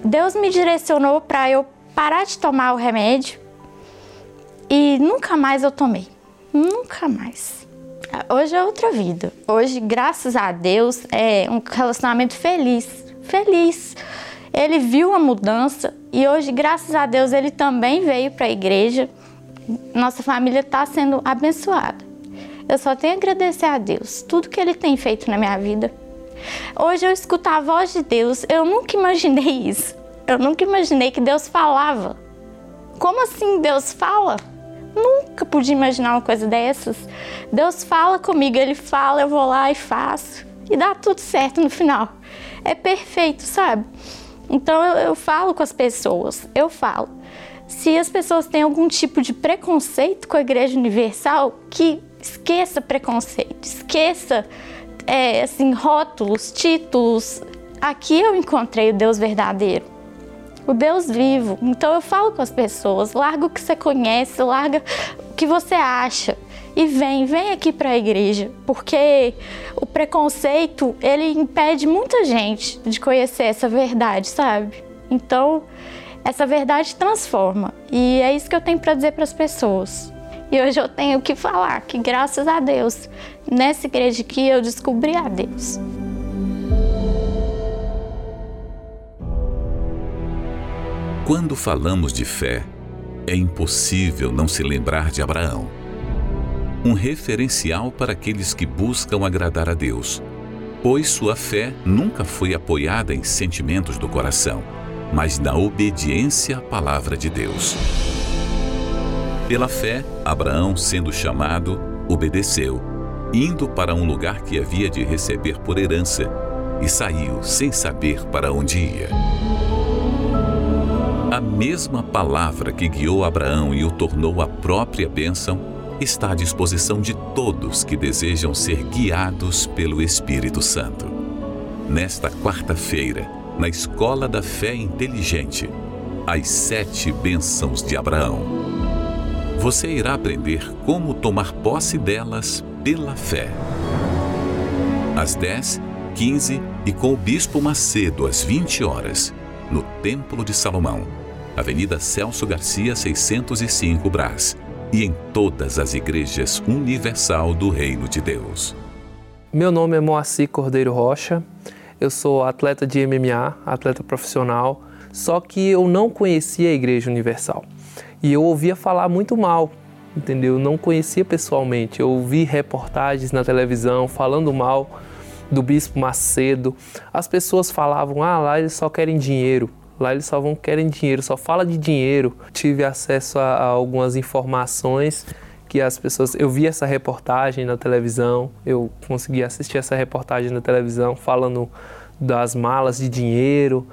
Deus me direcionou para eu parar de tomar o remédio e nunca mais eu tomei. Nunca mais. Hoje é outra vida. Hoje, graças a Deus, é um relacionamento feliz. Feliz. Ele viu a mudança e hoje, graças a Deus, ele também veio para a igreja. Nossa família está sendo abençoada. Eu só tenho a agradecer a Deus tudo que ele tem feito na minha vida. Hoje eu escuto a voz de Deus. Eu nunca imaginei isso. Eu nunca imaginei que Deus falava. Como assim Deus fala? Nunca podia imaginar uma coisa dessas. Deus fala comigo, Ele fala, eu vou lá e faço. E dá tudo certo no final. É perfeito, sabe? Então eu, eu falo com as pessoas, eu falo. Se as pessoas têm algum tipo de preconceito com a Igreja Universal, que esqueça preconceito, esqueça é, assim rótulos, títulos. Aqui eu encontrei o Deus verdadeiro o Deus vivo. Então eu falo com as pessoas, larga o que você conhece, larga o que você acha e vem, vem aqui para a igreja, porque o preconceito ele impede muita gente de conhecer essa verdade, sabe? Então essa verdade transforma e é isso que eu tenho para dizer para as pessoas. E hoje eu tenho que falar que graças a Deus nessa igreja aqui eu descobri a Deus. Quando falamos de fé, é impossível não se lembrar de Abraão. Um referencial para aqueles que buscam agradar a Deus, pois sua fé nunca foi apoiada em sentimentos do coração, mas na obediência à palavra de Deus. Pela fé, Abraão, sendo chamado, obedeceu, indo para um lugar que havia de receber por herança, e saiu sem saber para onde ia. A mesma palavra que guiou Abraão e o tornou a própria bênção está à disposição de todos que desejam ser guiados pelo Espírito Santo. Nesta quarta-feira, na Escola da Fé Inteligente, as sete bênçãos de Abraão. Você irá aprender como tomar posse delas pela fé. Às 10, 15 e com o Bispo Macedo às 20 horas, no Templo de Salomão Avenida Celso Garcia, 605 Brás, e em todas as igrejas universal do Reino de Deus. Meu nome é Moacir Cordeiro Rocha, eu sou atleta de MMA, atleta profissional, só que eu não conhecia a Igreja Universal. E eu ouvia falar muito mal, entendeu? Eu não conhecia pessoalmente. Eu ouvi reportagens na televisão falando mal do Bispo Macedo. As pessoas falavam, ah, lá eles só querem dinheiro. Lá eles só vão querem dinheiro, só fala de dinheiro. Tive acesso a, a algumas informações que as pessoas. Eu vi essa reportagem na televisão, eu consegui assistir essa reportagem na televisão falando das malas de dinheiro.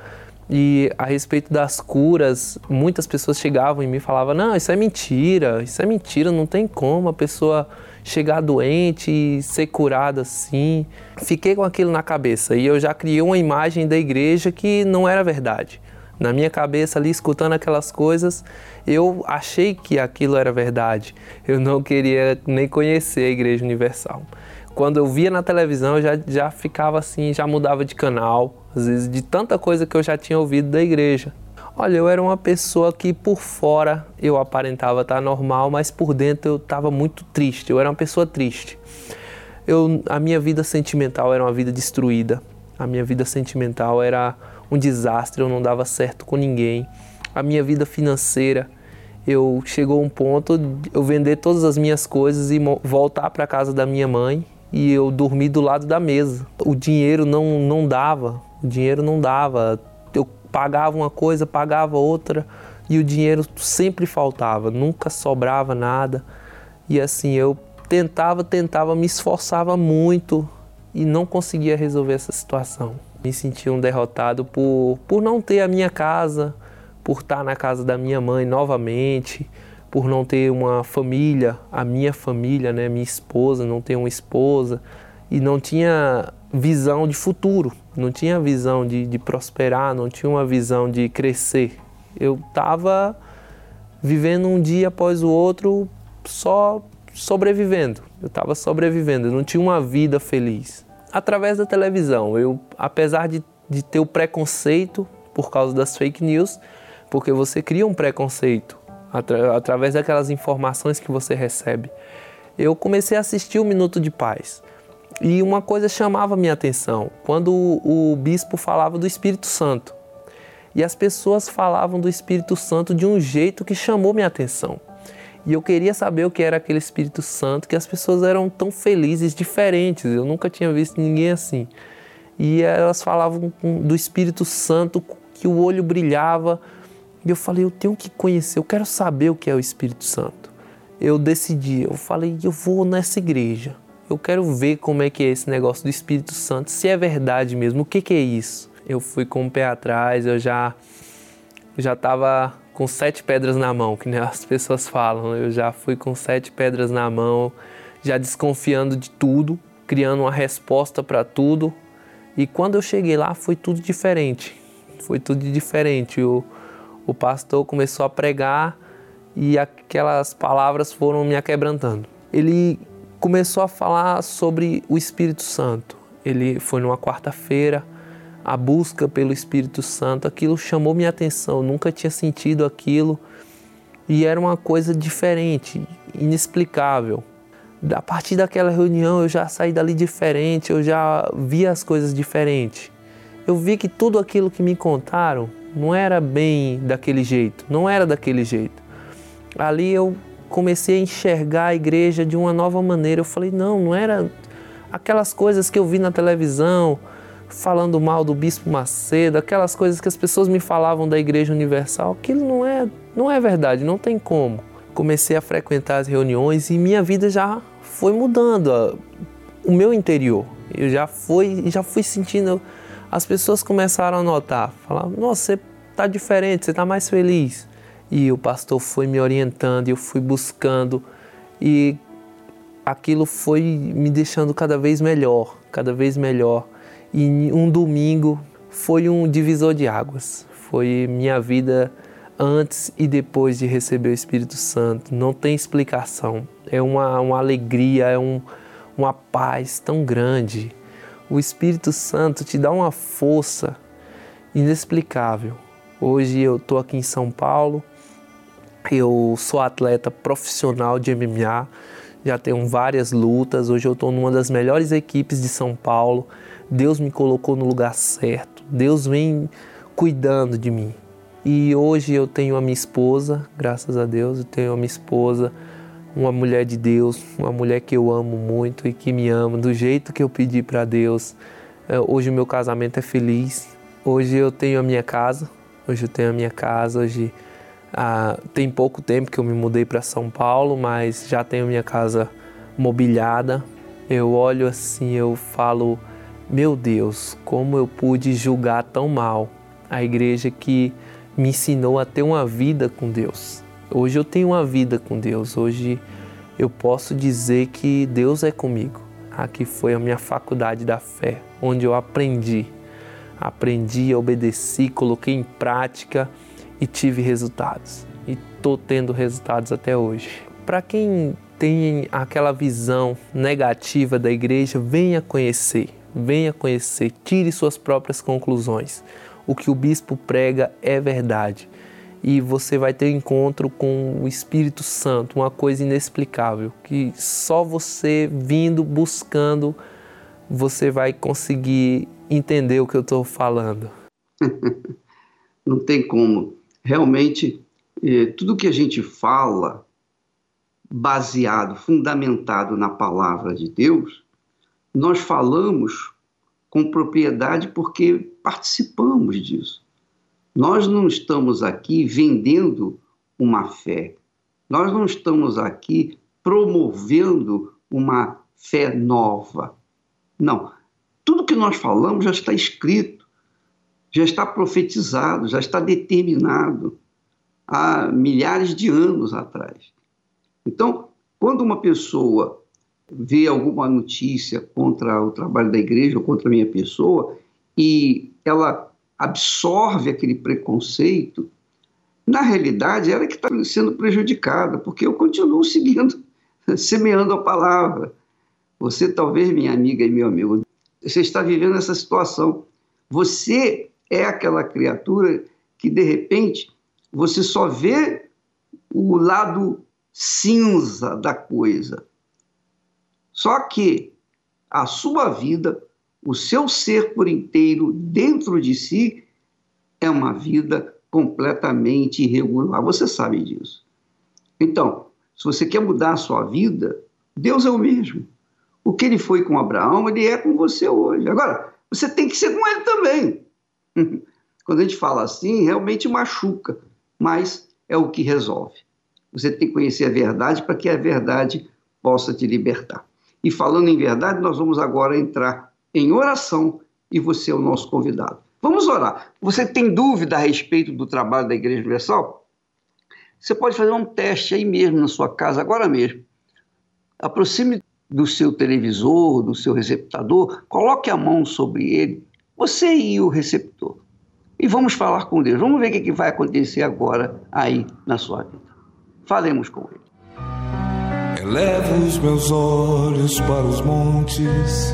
E a respeito das curas, muitas pessoas chegavam e falavam: Não, isso é mentira, isso é mentira, não tem como a pessoa chegar doente e ser curada assim. Fiquei com aquilo na cabeça e eu já criei uma imagem da igreja que não era verdade na minha cabeça ali escutando aquelas coisas, eu achei que aquilo era verdade. Eu não queria nem conhecer a Igreja Universal. Quando eu via na televisão, eu já, já ficava assim, já mudava de canal, às vezes de tanta coisa que eu já tinha ouvido da igreja. Olha, eu era uma pessoa que por fora eu aparentava estar normal, mas por dentro eu estava muito triste. Eu era uma pessoa triste. Eu, a minha vida sentimental era uma vida destruída. A minha vida sentimental era um desastre, eu não dava certo com ninguém. A minha vida financeira, eu chegou um ponto eu vender todas as minhas coisas e voltar para casa da minha mãe e eu dormir do lado da mesa. O dinheiro não não dava, o dinheiro não dava. Eu pagava uma coisa, pagava outra e o dinheiro sempre faltava, nunca sobrava nada. E assim, eu tentava, tentava, me esforçava muito e não conseguia resolver essa situação me senti um derrotado por, por não ter a minha casa, por estar na casa da minha mãe novamente, por não ter uma família, a minha família, né, minha esposa, não ter uma esposa e não tinha visão de futuro, não tinha visão de, de prosperar, não tinha uma visão de crescer. Eu estava vivendo um dia após o outro só sobrevivendo. Eu estava sobrevivendo, eu não tinha uma vida feliz através da televisão. Eu, apesar de, de ter o preconceito por causa das fake news, porque você cria um preconceito atra, através daquelas informações que você recebe. Eu comecei a assistir o Minuto de Paz. E uma coisa chamava minha atenção, quando o, o bispo falava do Espírito Santo. E as pessoas falavam do Espírito Santo de um jeito que chamou minha atenção. E eu queria saber o que era aquele Espírito Santo, que as pessoas eram tão felizes, diferentes. Eu nunca tinha visto ninguém assim. E elas falavam do Espírito Santo, que o olho brilhava. E eu falei, eu tenho que conhecer, eu quero saber o que é o Espírito Santo. eu decidi, eu falei, eu vou nessa igreja. Eu quero ver como é que é esse negócio do Espírito Santo, se é verdade mesmo, o que, que é isso? Eu fui com o pé atrás, eu já já estava com sete pedras na mão, que nem as pessoas falam. Eu já fui com sete pedras na mão, já desconfiando de tudo, criando uma resposta para tudo. E quando eu cheguei lá, foi tudo diferente. Foi tudo diferente. O, o pastor começou a pregar e aquelas palavras foram me aquebrantando. Ele começou a falar sobre o Espírito Santo. Ele foi numa quarta-feira, a busca pelo Espírito Santo, aquilo chamou minha atenção, nunca tinha sentido aquilo e era uma coisa diferente, inexplicável. A partir daquela reunião eu já saí dali diferente, eu já vi as coisas diferentes. Eu vi que tudo aquilo que me contaram não era bem daquele jeito, não era daquele jeito ali eu comecei a enxergar a igreja de uma nova maneira. Eu falei, não, não era aquelas coisas que eu vi na televisão, falando mal do Bispo Macedo, aquelas coisas que as pessoas me falavam da Igreja Universal, aquilo não é, não é verdade, não tem como. Comecei a frequentar as reuniões e minha vida já foi mudando, o meu interior. Eu já fui, já fui sentindo, as pessoas começaram a notar, falar, nossa, você está diferente, você está mais feliz. E o pastor foi me orientando, eu fui buscando e aquilo foi me deixando cada vez melhor, cada vez melhor. E um domingo foi um divisor de águas. Foi minha vida antes e depois de receber o Espírito Santo. Não tem explicação. É uma, uma alegria, é um, uma paz tão grande. O Espírito Santo te dá uma força inexplicável. Hoje eu estou aqui em São Paulo eu sou atleta profissional de MMA, já tenho várias lutas. Hoje eu estou numa das melhores equipes de São Paulo. Deus me colocou no lugar certo. Deus vem cuidando de mim. E hoje eu tenho a minha esposa, graças a Deus, eu tenho a minha esposa, uma mulher de Deus, uma mulher que eu amo muito e que me ama do jeito que eu pedi para Deus. É, hoje o meu casamento é feliz. Hoje eu tenho a minha casa. Hoje eu tenho a minha casa. Hoje ah, tem pouco tempo que eu me mudei para São Paulo, mas já tenho minha casa mobiliada. Eu olho assim, eu falo, meu Deus, como eu pude julgar tão mal a igreja que me ensinou a ter uma vida com Deus. Hoje eu tenho uma vida com Deus. Hoje eu posso dizer que Deus é comigo. Aqui foi a minha faculdade da fé, onde eu aprendi. Aprendi, obedeci, coloquei em prática e tive resultados. E estou tendo resultados até hoje. Para quem tem aquela visão negativa da igreja, venha conhecer, venha conhecer, tire suas próprias conclusões. O que o bispo prega é verdade. E você vai ter encontro com o Espírito Santo, uma coisa inexplicável, que só você vindo, buscando, você vai conseguir entender o que eu estou falando. Não tem como realmente eh, tudo que a gente fala, baseado, fundamentado na palavra de Deus, nós falamos com propriedade porque participamos disso. Nós não estamos aqui vendendo uma fé, nós não estamos aqui promovendo uma fé nova. Não. Tudo que nós falamos já está escrito já está profetizado, já está determinado há milhares de anos atrás. Então, quando uma pessoa vê alguma notícia contra o trabalho da igreja ou contra a minha pessoa e ela absorve aquele preconceito, na realidade ela é que está sendo prejudicada, porque eu continuo seguindo, semeando a palavra. Você, talvez, minha amiga e meu amigo, você está vivendo essa situação. Você é aquela criatura que, de repente, você só vê o lado cinza da coisa. Só que a sua vida, o seu ser por inteiro dentro de si, é uma vida completamente irregular. Você sabe disso. Então, se você quer mudar a sua vida, Deus é o mesmo. O que ele foi com Abraão, ele é com você hoje. Agora, você tem que ser com ele também. Quando a gente fala assim, realmente machuca, mas é o que resolve. Você tem que conhecer a verdade para que a verdade possa te libertar. E falando em verdade, nós vamos agora entrar em oração e você é o nosso convidado. Vamos orar. Você tem dúvida a respeito do trabalho da Igreja Universal? Você pode fazer um teste aí mesmo na sua casa, agora mesmo. Aproxime do seu televisor, do seu receptador, coloque a mão sobre ele, você e o receptor. E vamos falar com Deus. Vamos ver o que vai acontecer agora aí na sua vida. Falemos com Ele. Elevo os meus olhos para os montes,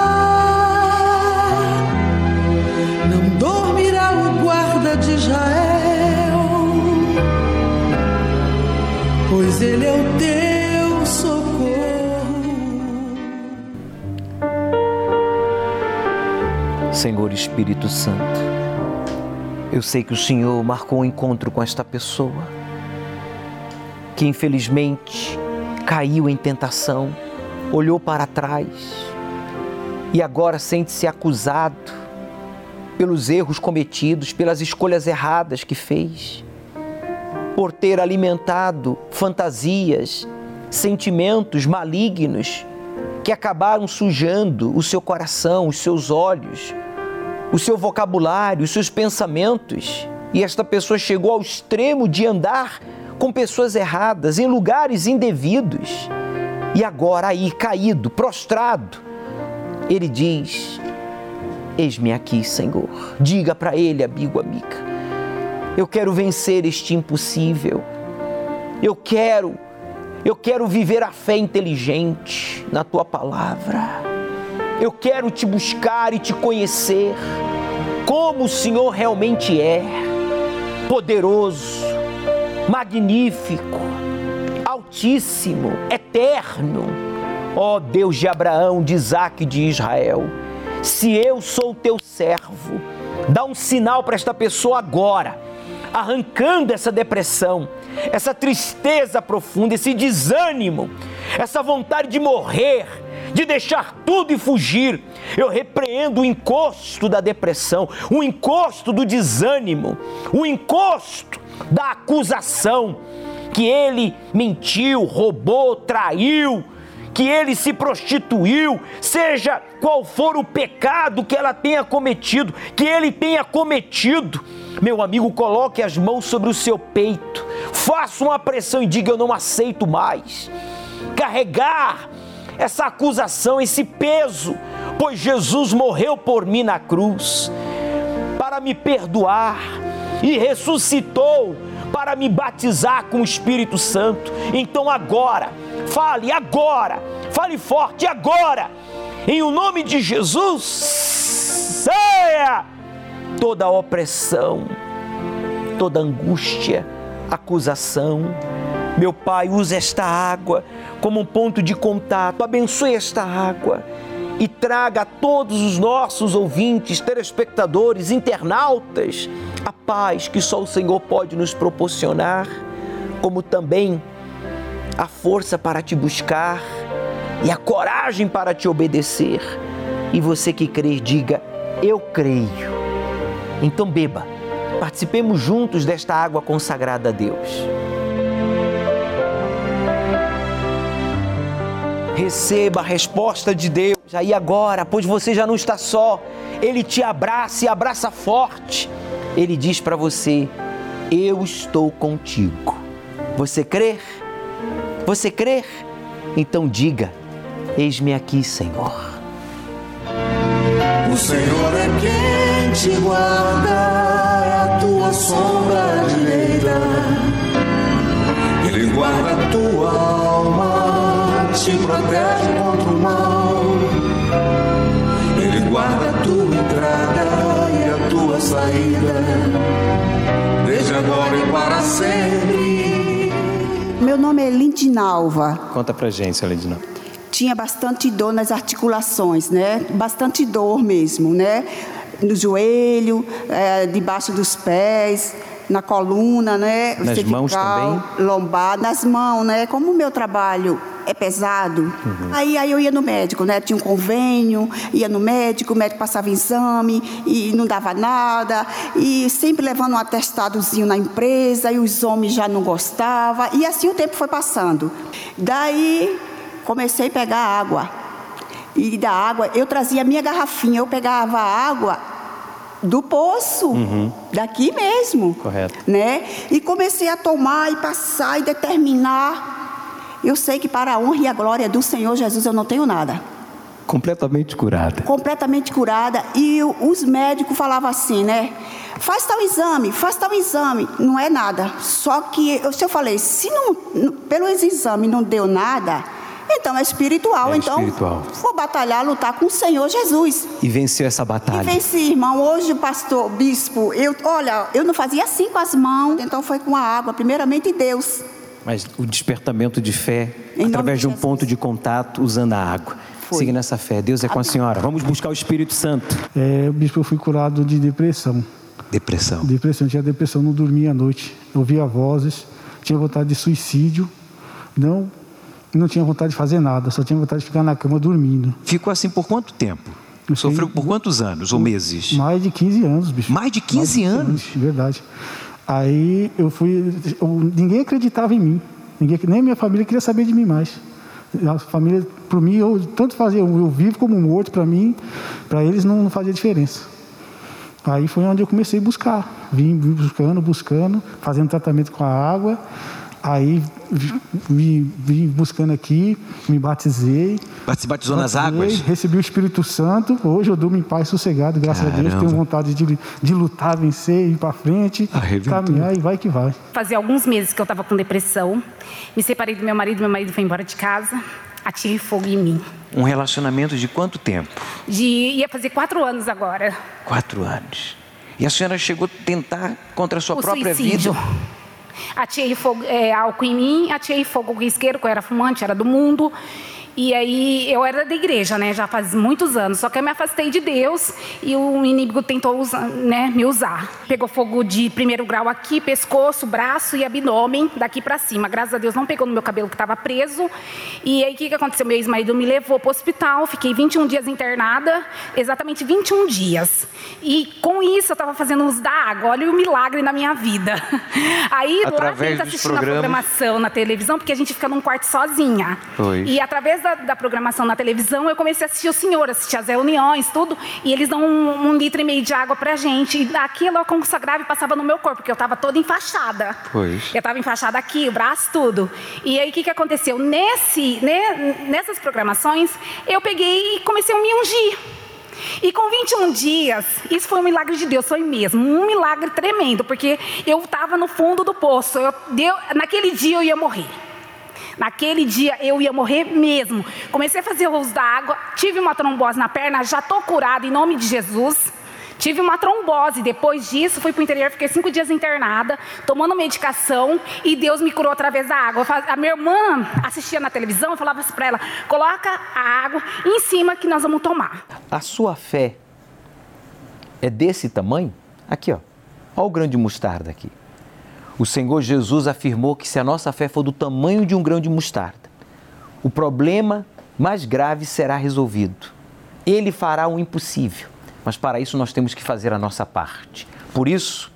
Pois ele é o teu socorro. Senhor Espírito Santo, eu sei que o Senhor marcou um encontro com esta pessoa, que infelizmente caiu em tentação, olhou para trás e agora sente-se acusado pelos erros cometidos, pelas escolhas erradas que fez, por ter alimentado fantasias, sentimentos malignos que acabaram sujando o seu coração, os seus olhos, o seu vocabulário, os seus pensamentos. E esta pessoa chegou ao extremo de andar com pessoas erradas, em lugares indevidos. E agora, aí, caído, prostrado, ele diz: Eis-me aqui, Senhor. Diga para ele, amigo, amiga, eu quero vencer este impossível. Eu quero, eu quero viver a fé inteligente na tua palavra. Eu quero te buscar e te conhecer como o Senhor realmente é, poderoso, magnífico, altíssimo, eterno. Ó oh, Deus de Abraão, de Isaac e de Israel, se eu sou teu servo, dá um sinal para esta pessoa agora, arrancando essa depressão, essa tristeza profunda, esse desânimo, essa vontade de morrer, de deixar tudo e fugir. Eu repreendo o encosto da depressão, o encosto do desânimo, o encosto da acusação que ele mentiu, roubou, traiu, que ele se prostituiu, seja qual for o pecado que ela tenha cometido, que ele tenha cometido. Meu amigo, coloque as mãos sobre o seu peito, faça uma pressão e diga: Eu não aceito mais. Carregar essa acusação, esse peso, pois Jesus morreu por mim na cruz para me perdoar e ressuscitou para me batizar com o Espírito Santo. Então agora, fale agora, fale forte agora, em o nome de Jesus, saia toda opressão, toda angústia, acusação. Meu Pai, use esta água como um ponto de contato. Abençoe esta água e traga a todos os nossos ouvintes, telespectadores, internautas, a paz que só o Senhor pode nos proporcionar, como também a força para te buscar e a coragem para te obedecer. E você que crê, diga: Eu creio. Então beba, participemos juntos desta água consagrada a Deus. Receba a resposta de Deus aí agora, pois você já não está só. Ele te abraça e abraça forte. Ele diz para você: Eu estou contigo. Você crê? Você crê? Então diga: Eis-me aqui, Senhor. O Senhor é quem te guarda, a tua sombra direita. Ele guarda a tua alma, te protege contra o mal. Ele guarda a tua entrada e a tua saída, desde agora e para sempre. Meu nome é Lindinalva. Conta pra gente, senhora Lindinalva. Tinha bastante dor nas articulações, né? Bastante dor mesmo, né? No joelho, é, debaixo dos pés, na coluna, né? Nas Cervical, mãos também? Lombar, nas mãos, né? Como o meu trabalho é pesado, Uhum. aí, aí eu ia no médico, né? Tinha um convênio, ia no médico, o médico passava exame e não dava nada, e sempre levando um atestadozinho na empresa, e os homens já não gostavam, e assim o tempo foi passando. Daí comecei a pegar água. E da água, eu trazia a minha garrafinha, eu pegava água do poço, Uhum. daqui mesmo Correto. né? E comecei a tomar e passar e determinar. Eu sei que para a honra e a glória do Senhor Jesus eu não tenho nada. Completamente curada. Completamente curada. E os médicos falavam assim, né? Faz tal exame, faz tal exame. Não é nada. Só que eu, se eu falei, se não- pelo exame não deu nada, então é espiritual. É então espiritual. vou batalhar, lutar com o Senhor Jesus. E venceu essa E batalha. venci, irmão. Hoje, pastor, bispo, eu, olha, eu não fazia assim com as mãos, então foi com a água, primeiramente Deus. Mas o despertamento de fé, Em através de de um ponto de contato, usando a água. Siga nessa fé. Deus é com a senhora. Vamos buscar o Espírito Santo. É, bispo, eu fui curado de depressão. Depressão. Depressão, tinha depressão, não dormia à noite. Ouvia vozes, tinha vontade de suicídio. Não, não tinha vontade de fazer nada, só tinha vontade de ficar na cama dormindo. Ficou assim por quanto tempo? Sofreu por quantos anos ou meses? Mais de 15 anos, bicho. Mais de 15 anos? Verdade. Aí eu fui. eu- ninguém acreditava em mim. Ninguém, nem minha família queria saber de mim mais. A família, para mim, eu tanto fazia, eu, eu vivo como morto, para mim, para eles não, não fazia diferença. Aí foi onde eu comecei a buscar. Vim buscando, buscando, fazendo tratamento com a água. Aí vi- vim, buscando aqui, me batizei. Se batizou nas Batizei, águas? Recebi o Espírito Santo. Hoje eu durmo em paz sossegado, graças a Deus. Caramba. Tenho vontade de, de lutar, vencer, ir para frente, Arrebentou. caminhar e vai que vai. Fazia alguns meses que eu estava com depressão. Me separei do meu marido, meu marido foi embora de casa. Atirei fogo em mim. Um relacionamento de quanto tempo? De, ia fazer quatro anos agora. Quatro anos. E a senhora chegou a tentar contra a sua O própria suicídio. vida? Atirei fogo, é, álcool em mim, atirei fogo com isqueiro, que eu era fumante, era do mundo. E aí eu era da igreja, né? Já faz muitos anos. Só que eu me afastei de Deus e o inimigo tentou usar, né, me usar. Pegou fogo de primeiro grau aqui, pescoço, braço e abdômen, daqui pra cima. Graças a Deus não pegou no meu cabelo que estava preso. E aí o que, que aconteceu? Meu ex-marido me levou para o hospital, fiquei 21 dias internada, exatamente 21 dias. E com isso eu estava fazendo uso da água. Olha o milagre na minha vida. Aí lá Através dentro dos assistindo a programação na televisão, porque a gente fica num quarto sozinha. Pois. E através da, da programação na televisão, eu comecei a assistir o senhor, assistir as reuniões, tudo. E eles dão um, um litro e meio de água pra gente. E aquilo a concussão grave passava no meu corpo, porque eu estava toda enfaixada. Pois. Eu estava enfaixada aqui, o braço, tudo. E aí, o que, que aconteceu? Nesse, né, nessas programações, eu peguei e comecei a me ungir. E com 21 dias, isso foi um milagre de Deus, foi mesmo, um milagre tremendo, porque eu estava no fundo do poço. Eu, deu, naquele dia eu ia morrer. Naquele dia eu ia morrer mesmo. Comecei a fazer o uso da água, tive uma trombose na perna, já estou curada em nome de Jesus. Tive uma trombose. Depois disso, fui para o interior, fiquei cinco dias internada, tomando medicação e Deus me curou através da água. A minha irmã assistia na televisão, eu falava para ela: coloca a água em cima que nós vamos tomar. A sua fé é desse tamanho? Aqui, ó. Olha o grão de mostarda aqui. O Senhor Jesus afirmou que se a nossa fé for do tamanho de um grão de mostarda, o problema mais grave será resolvido. Ele fará o impossível. Mas para isso nós temos que fazer a nossa parte. Por isso,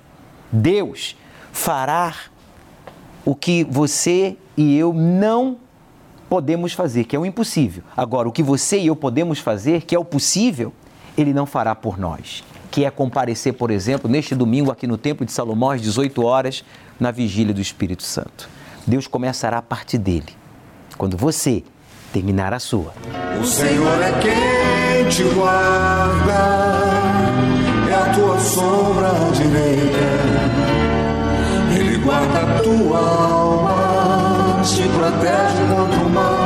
Deus fará o que você e eu não podemos fazer, que é o impossível. Agora, o que você e eu podemos fazer, que é o possível, ele não fará por nós. Que é comparecer, por exemplo, neste domingo aqui no Templo de Salomão, às 18 horas, na vigília do Espírito Santo. Deus começará a partir dele, quando você terminar a sua. O Senhor é quem te guarda, é a tua sombra direita. Ele guarda a tua alma, te protege contra o mal.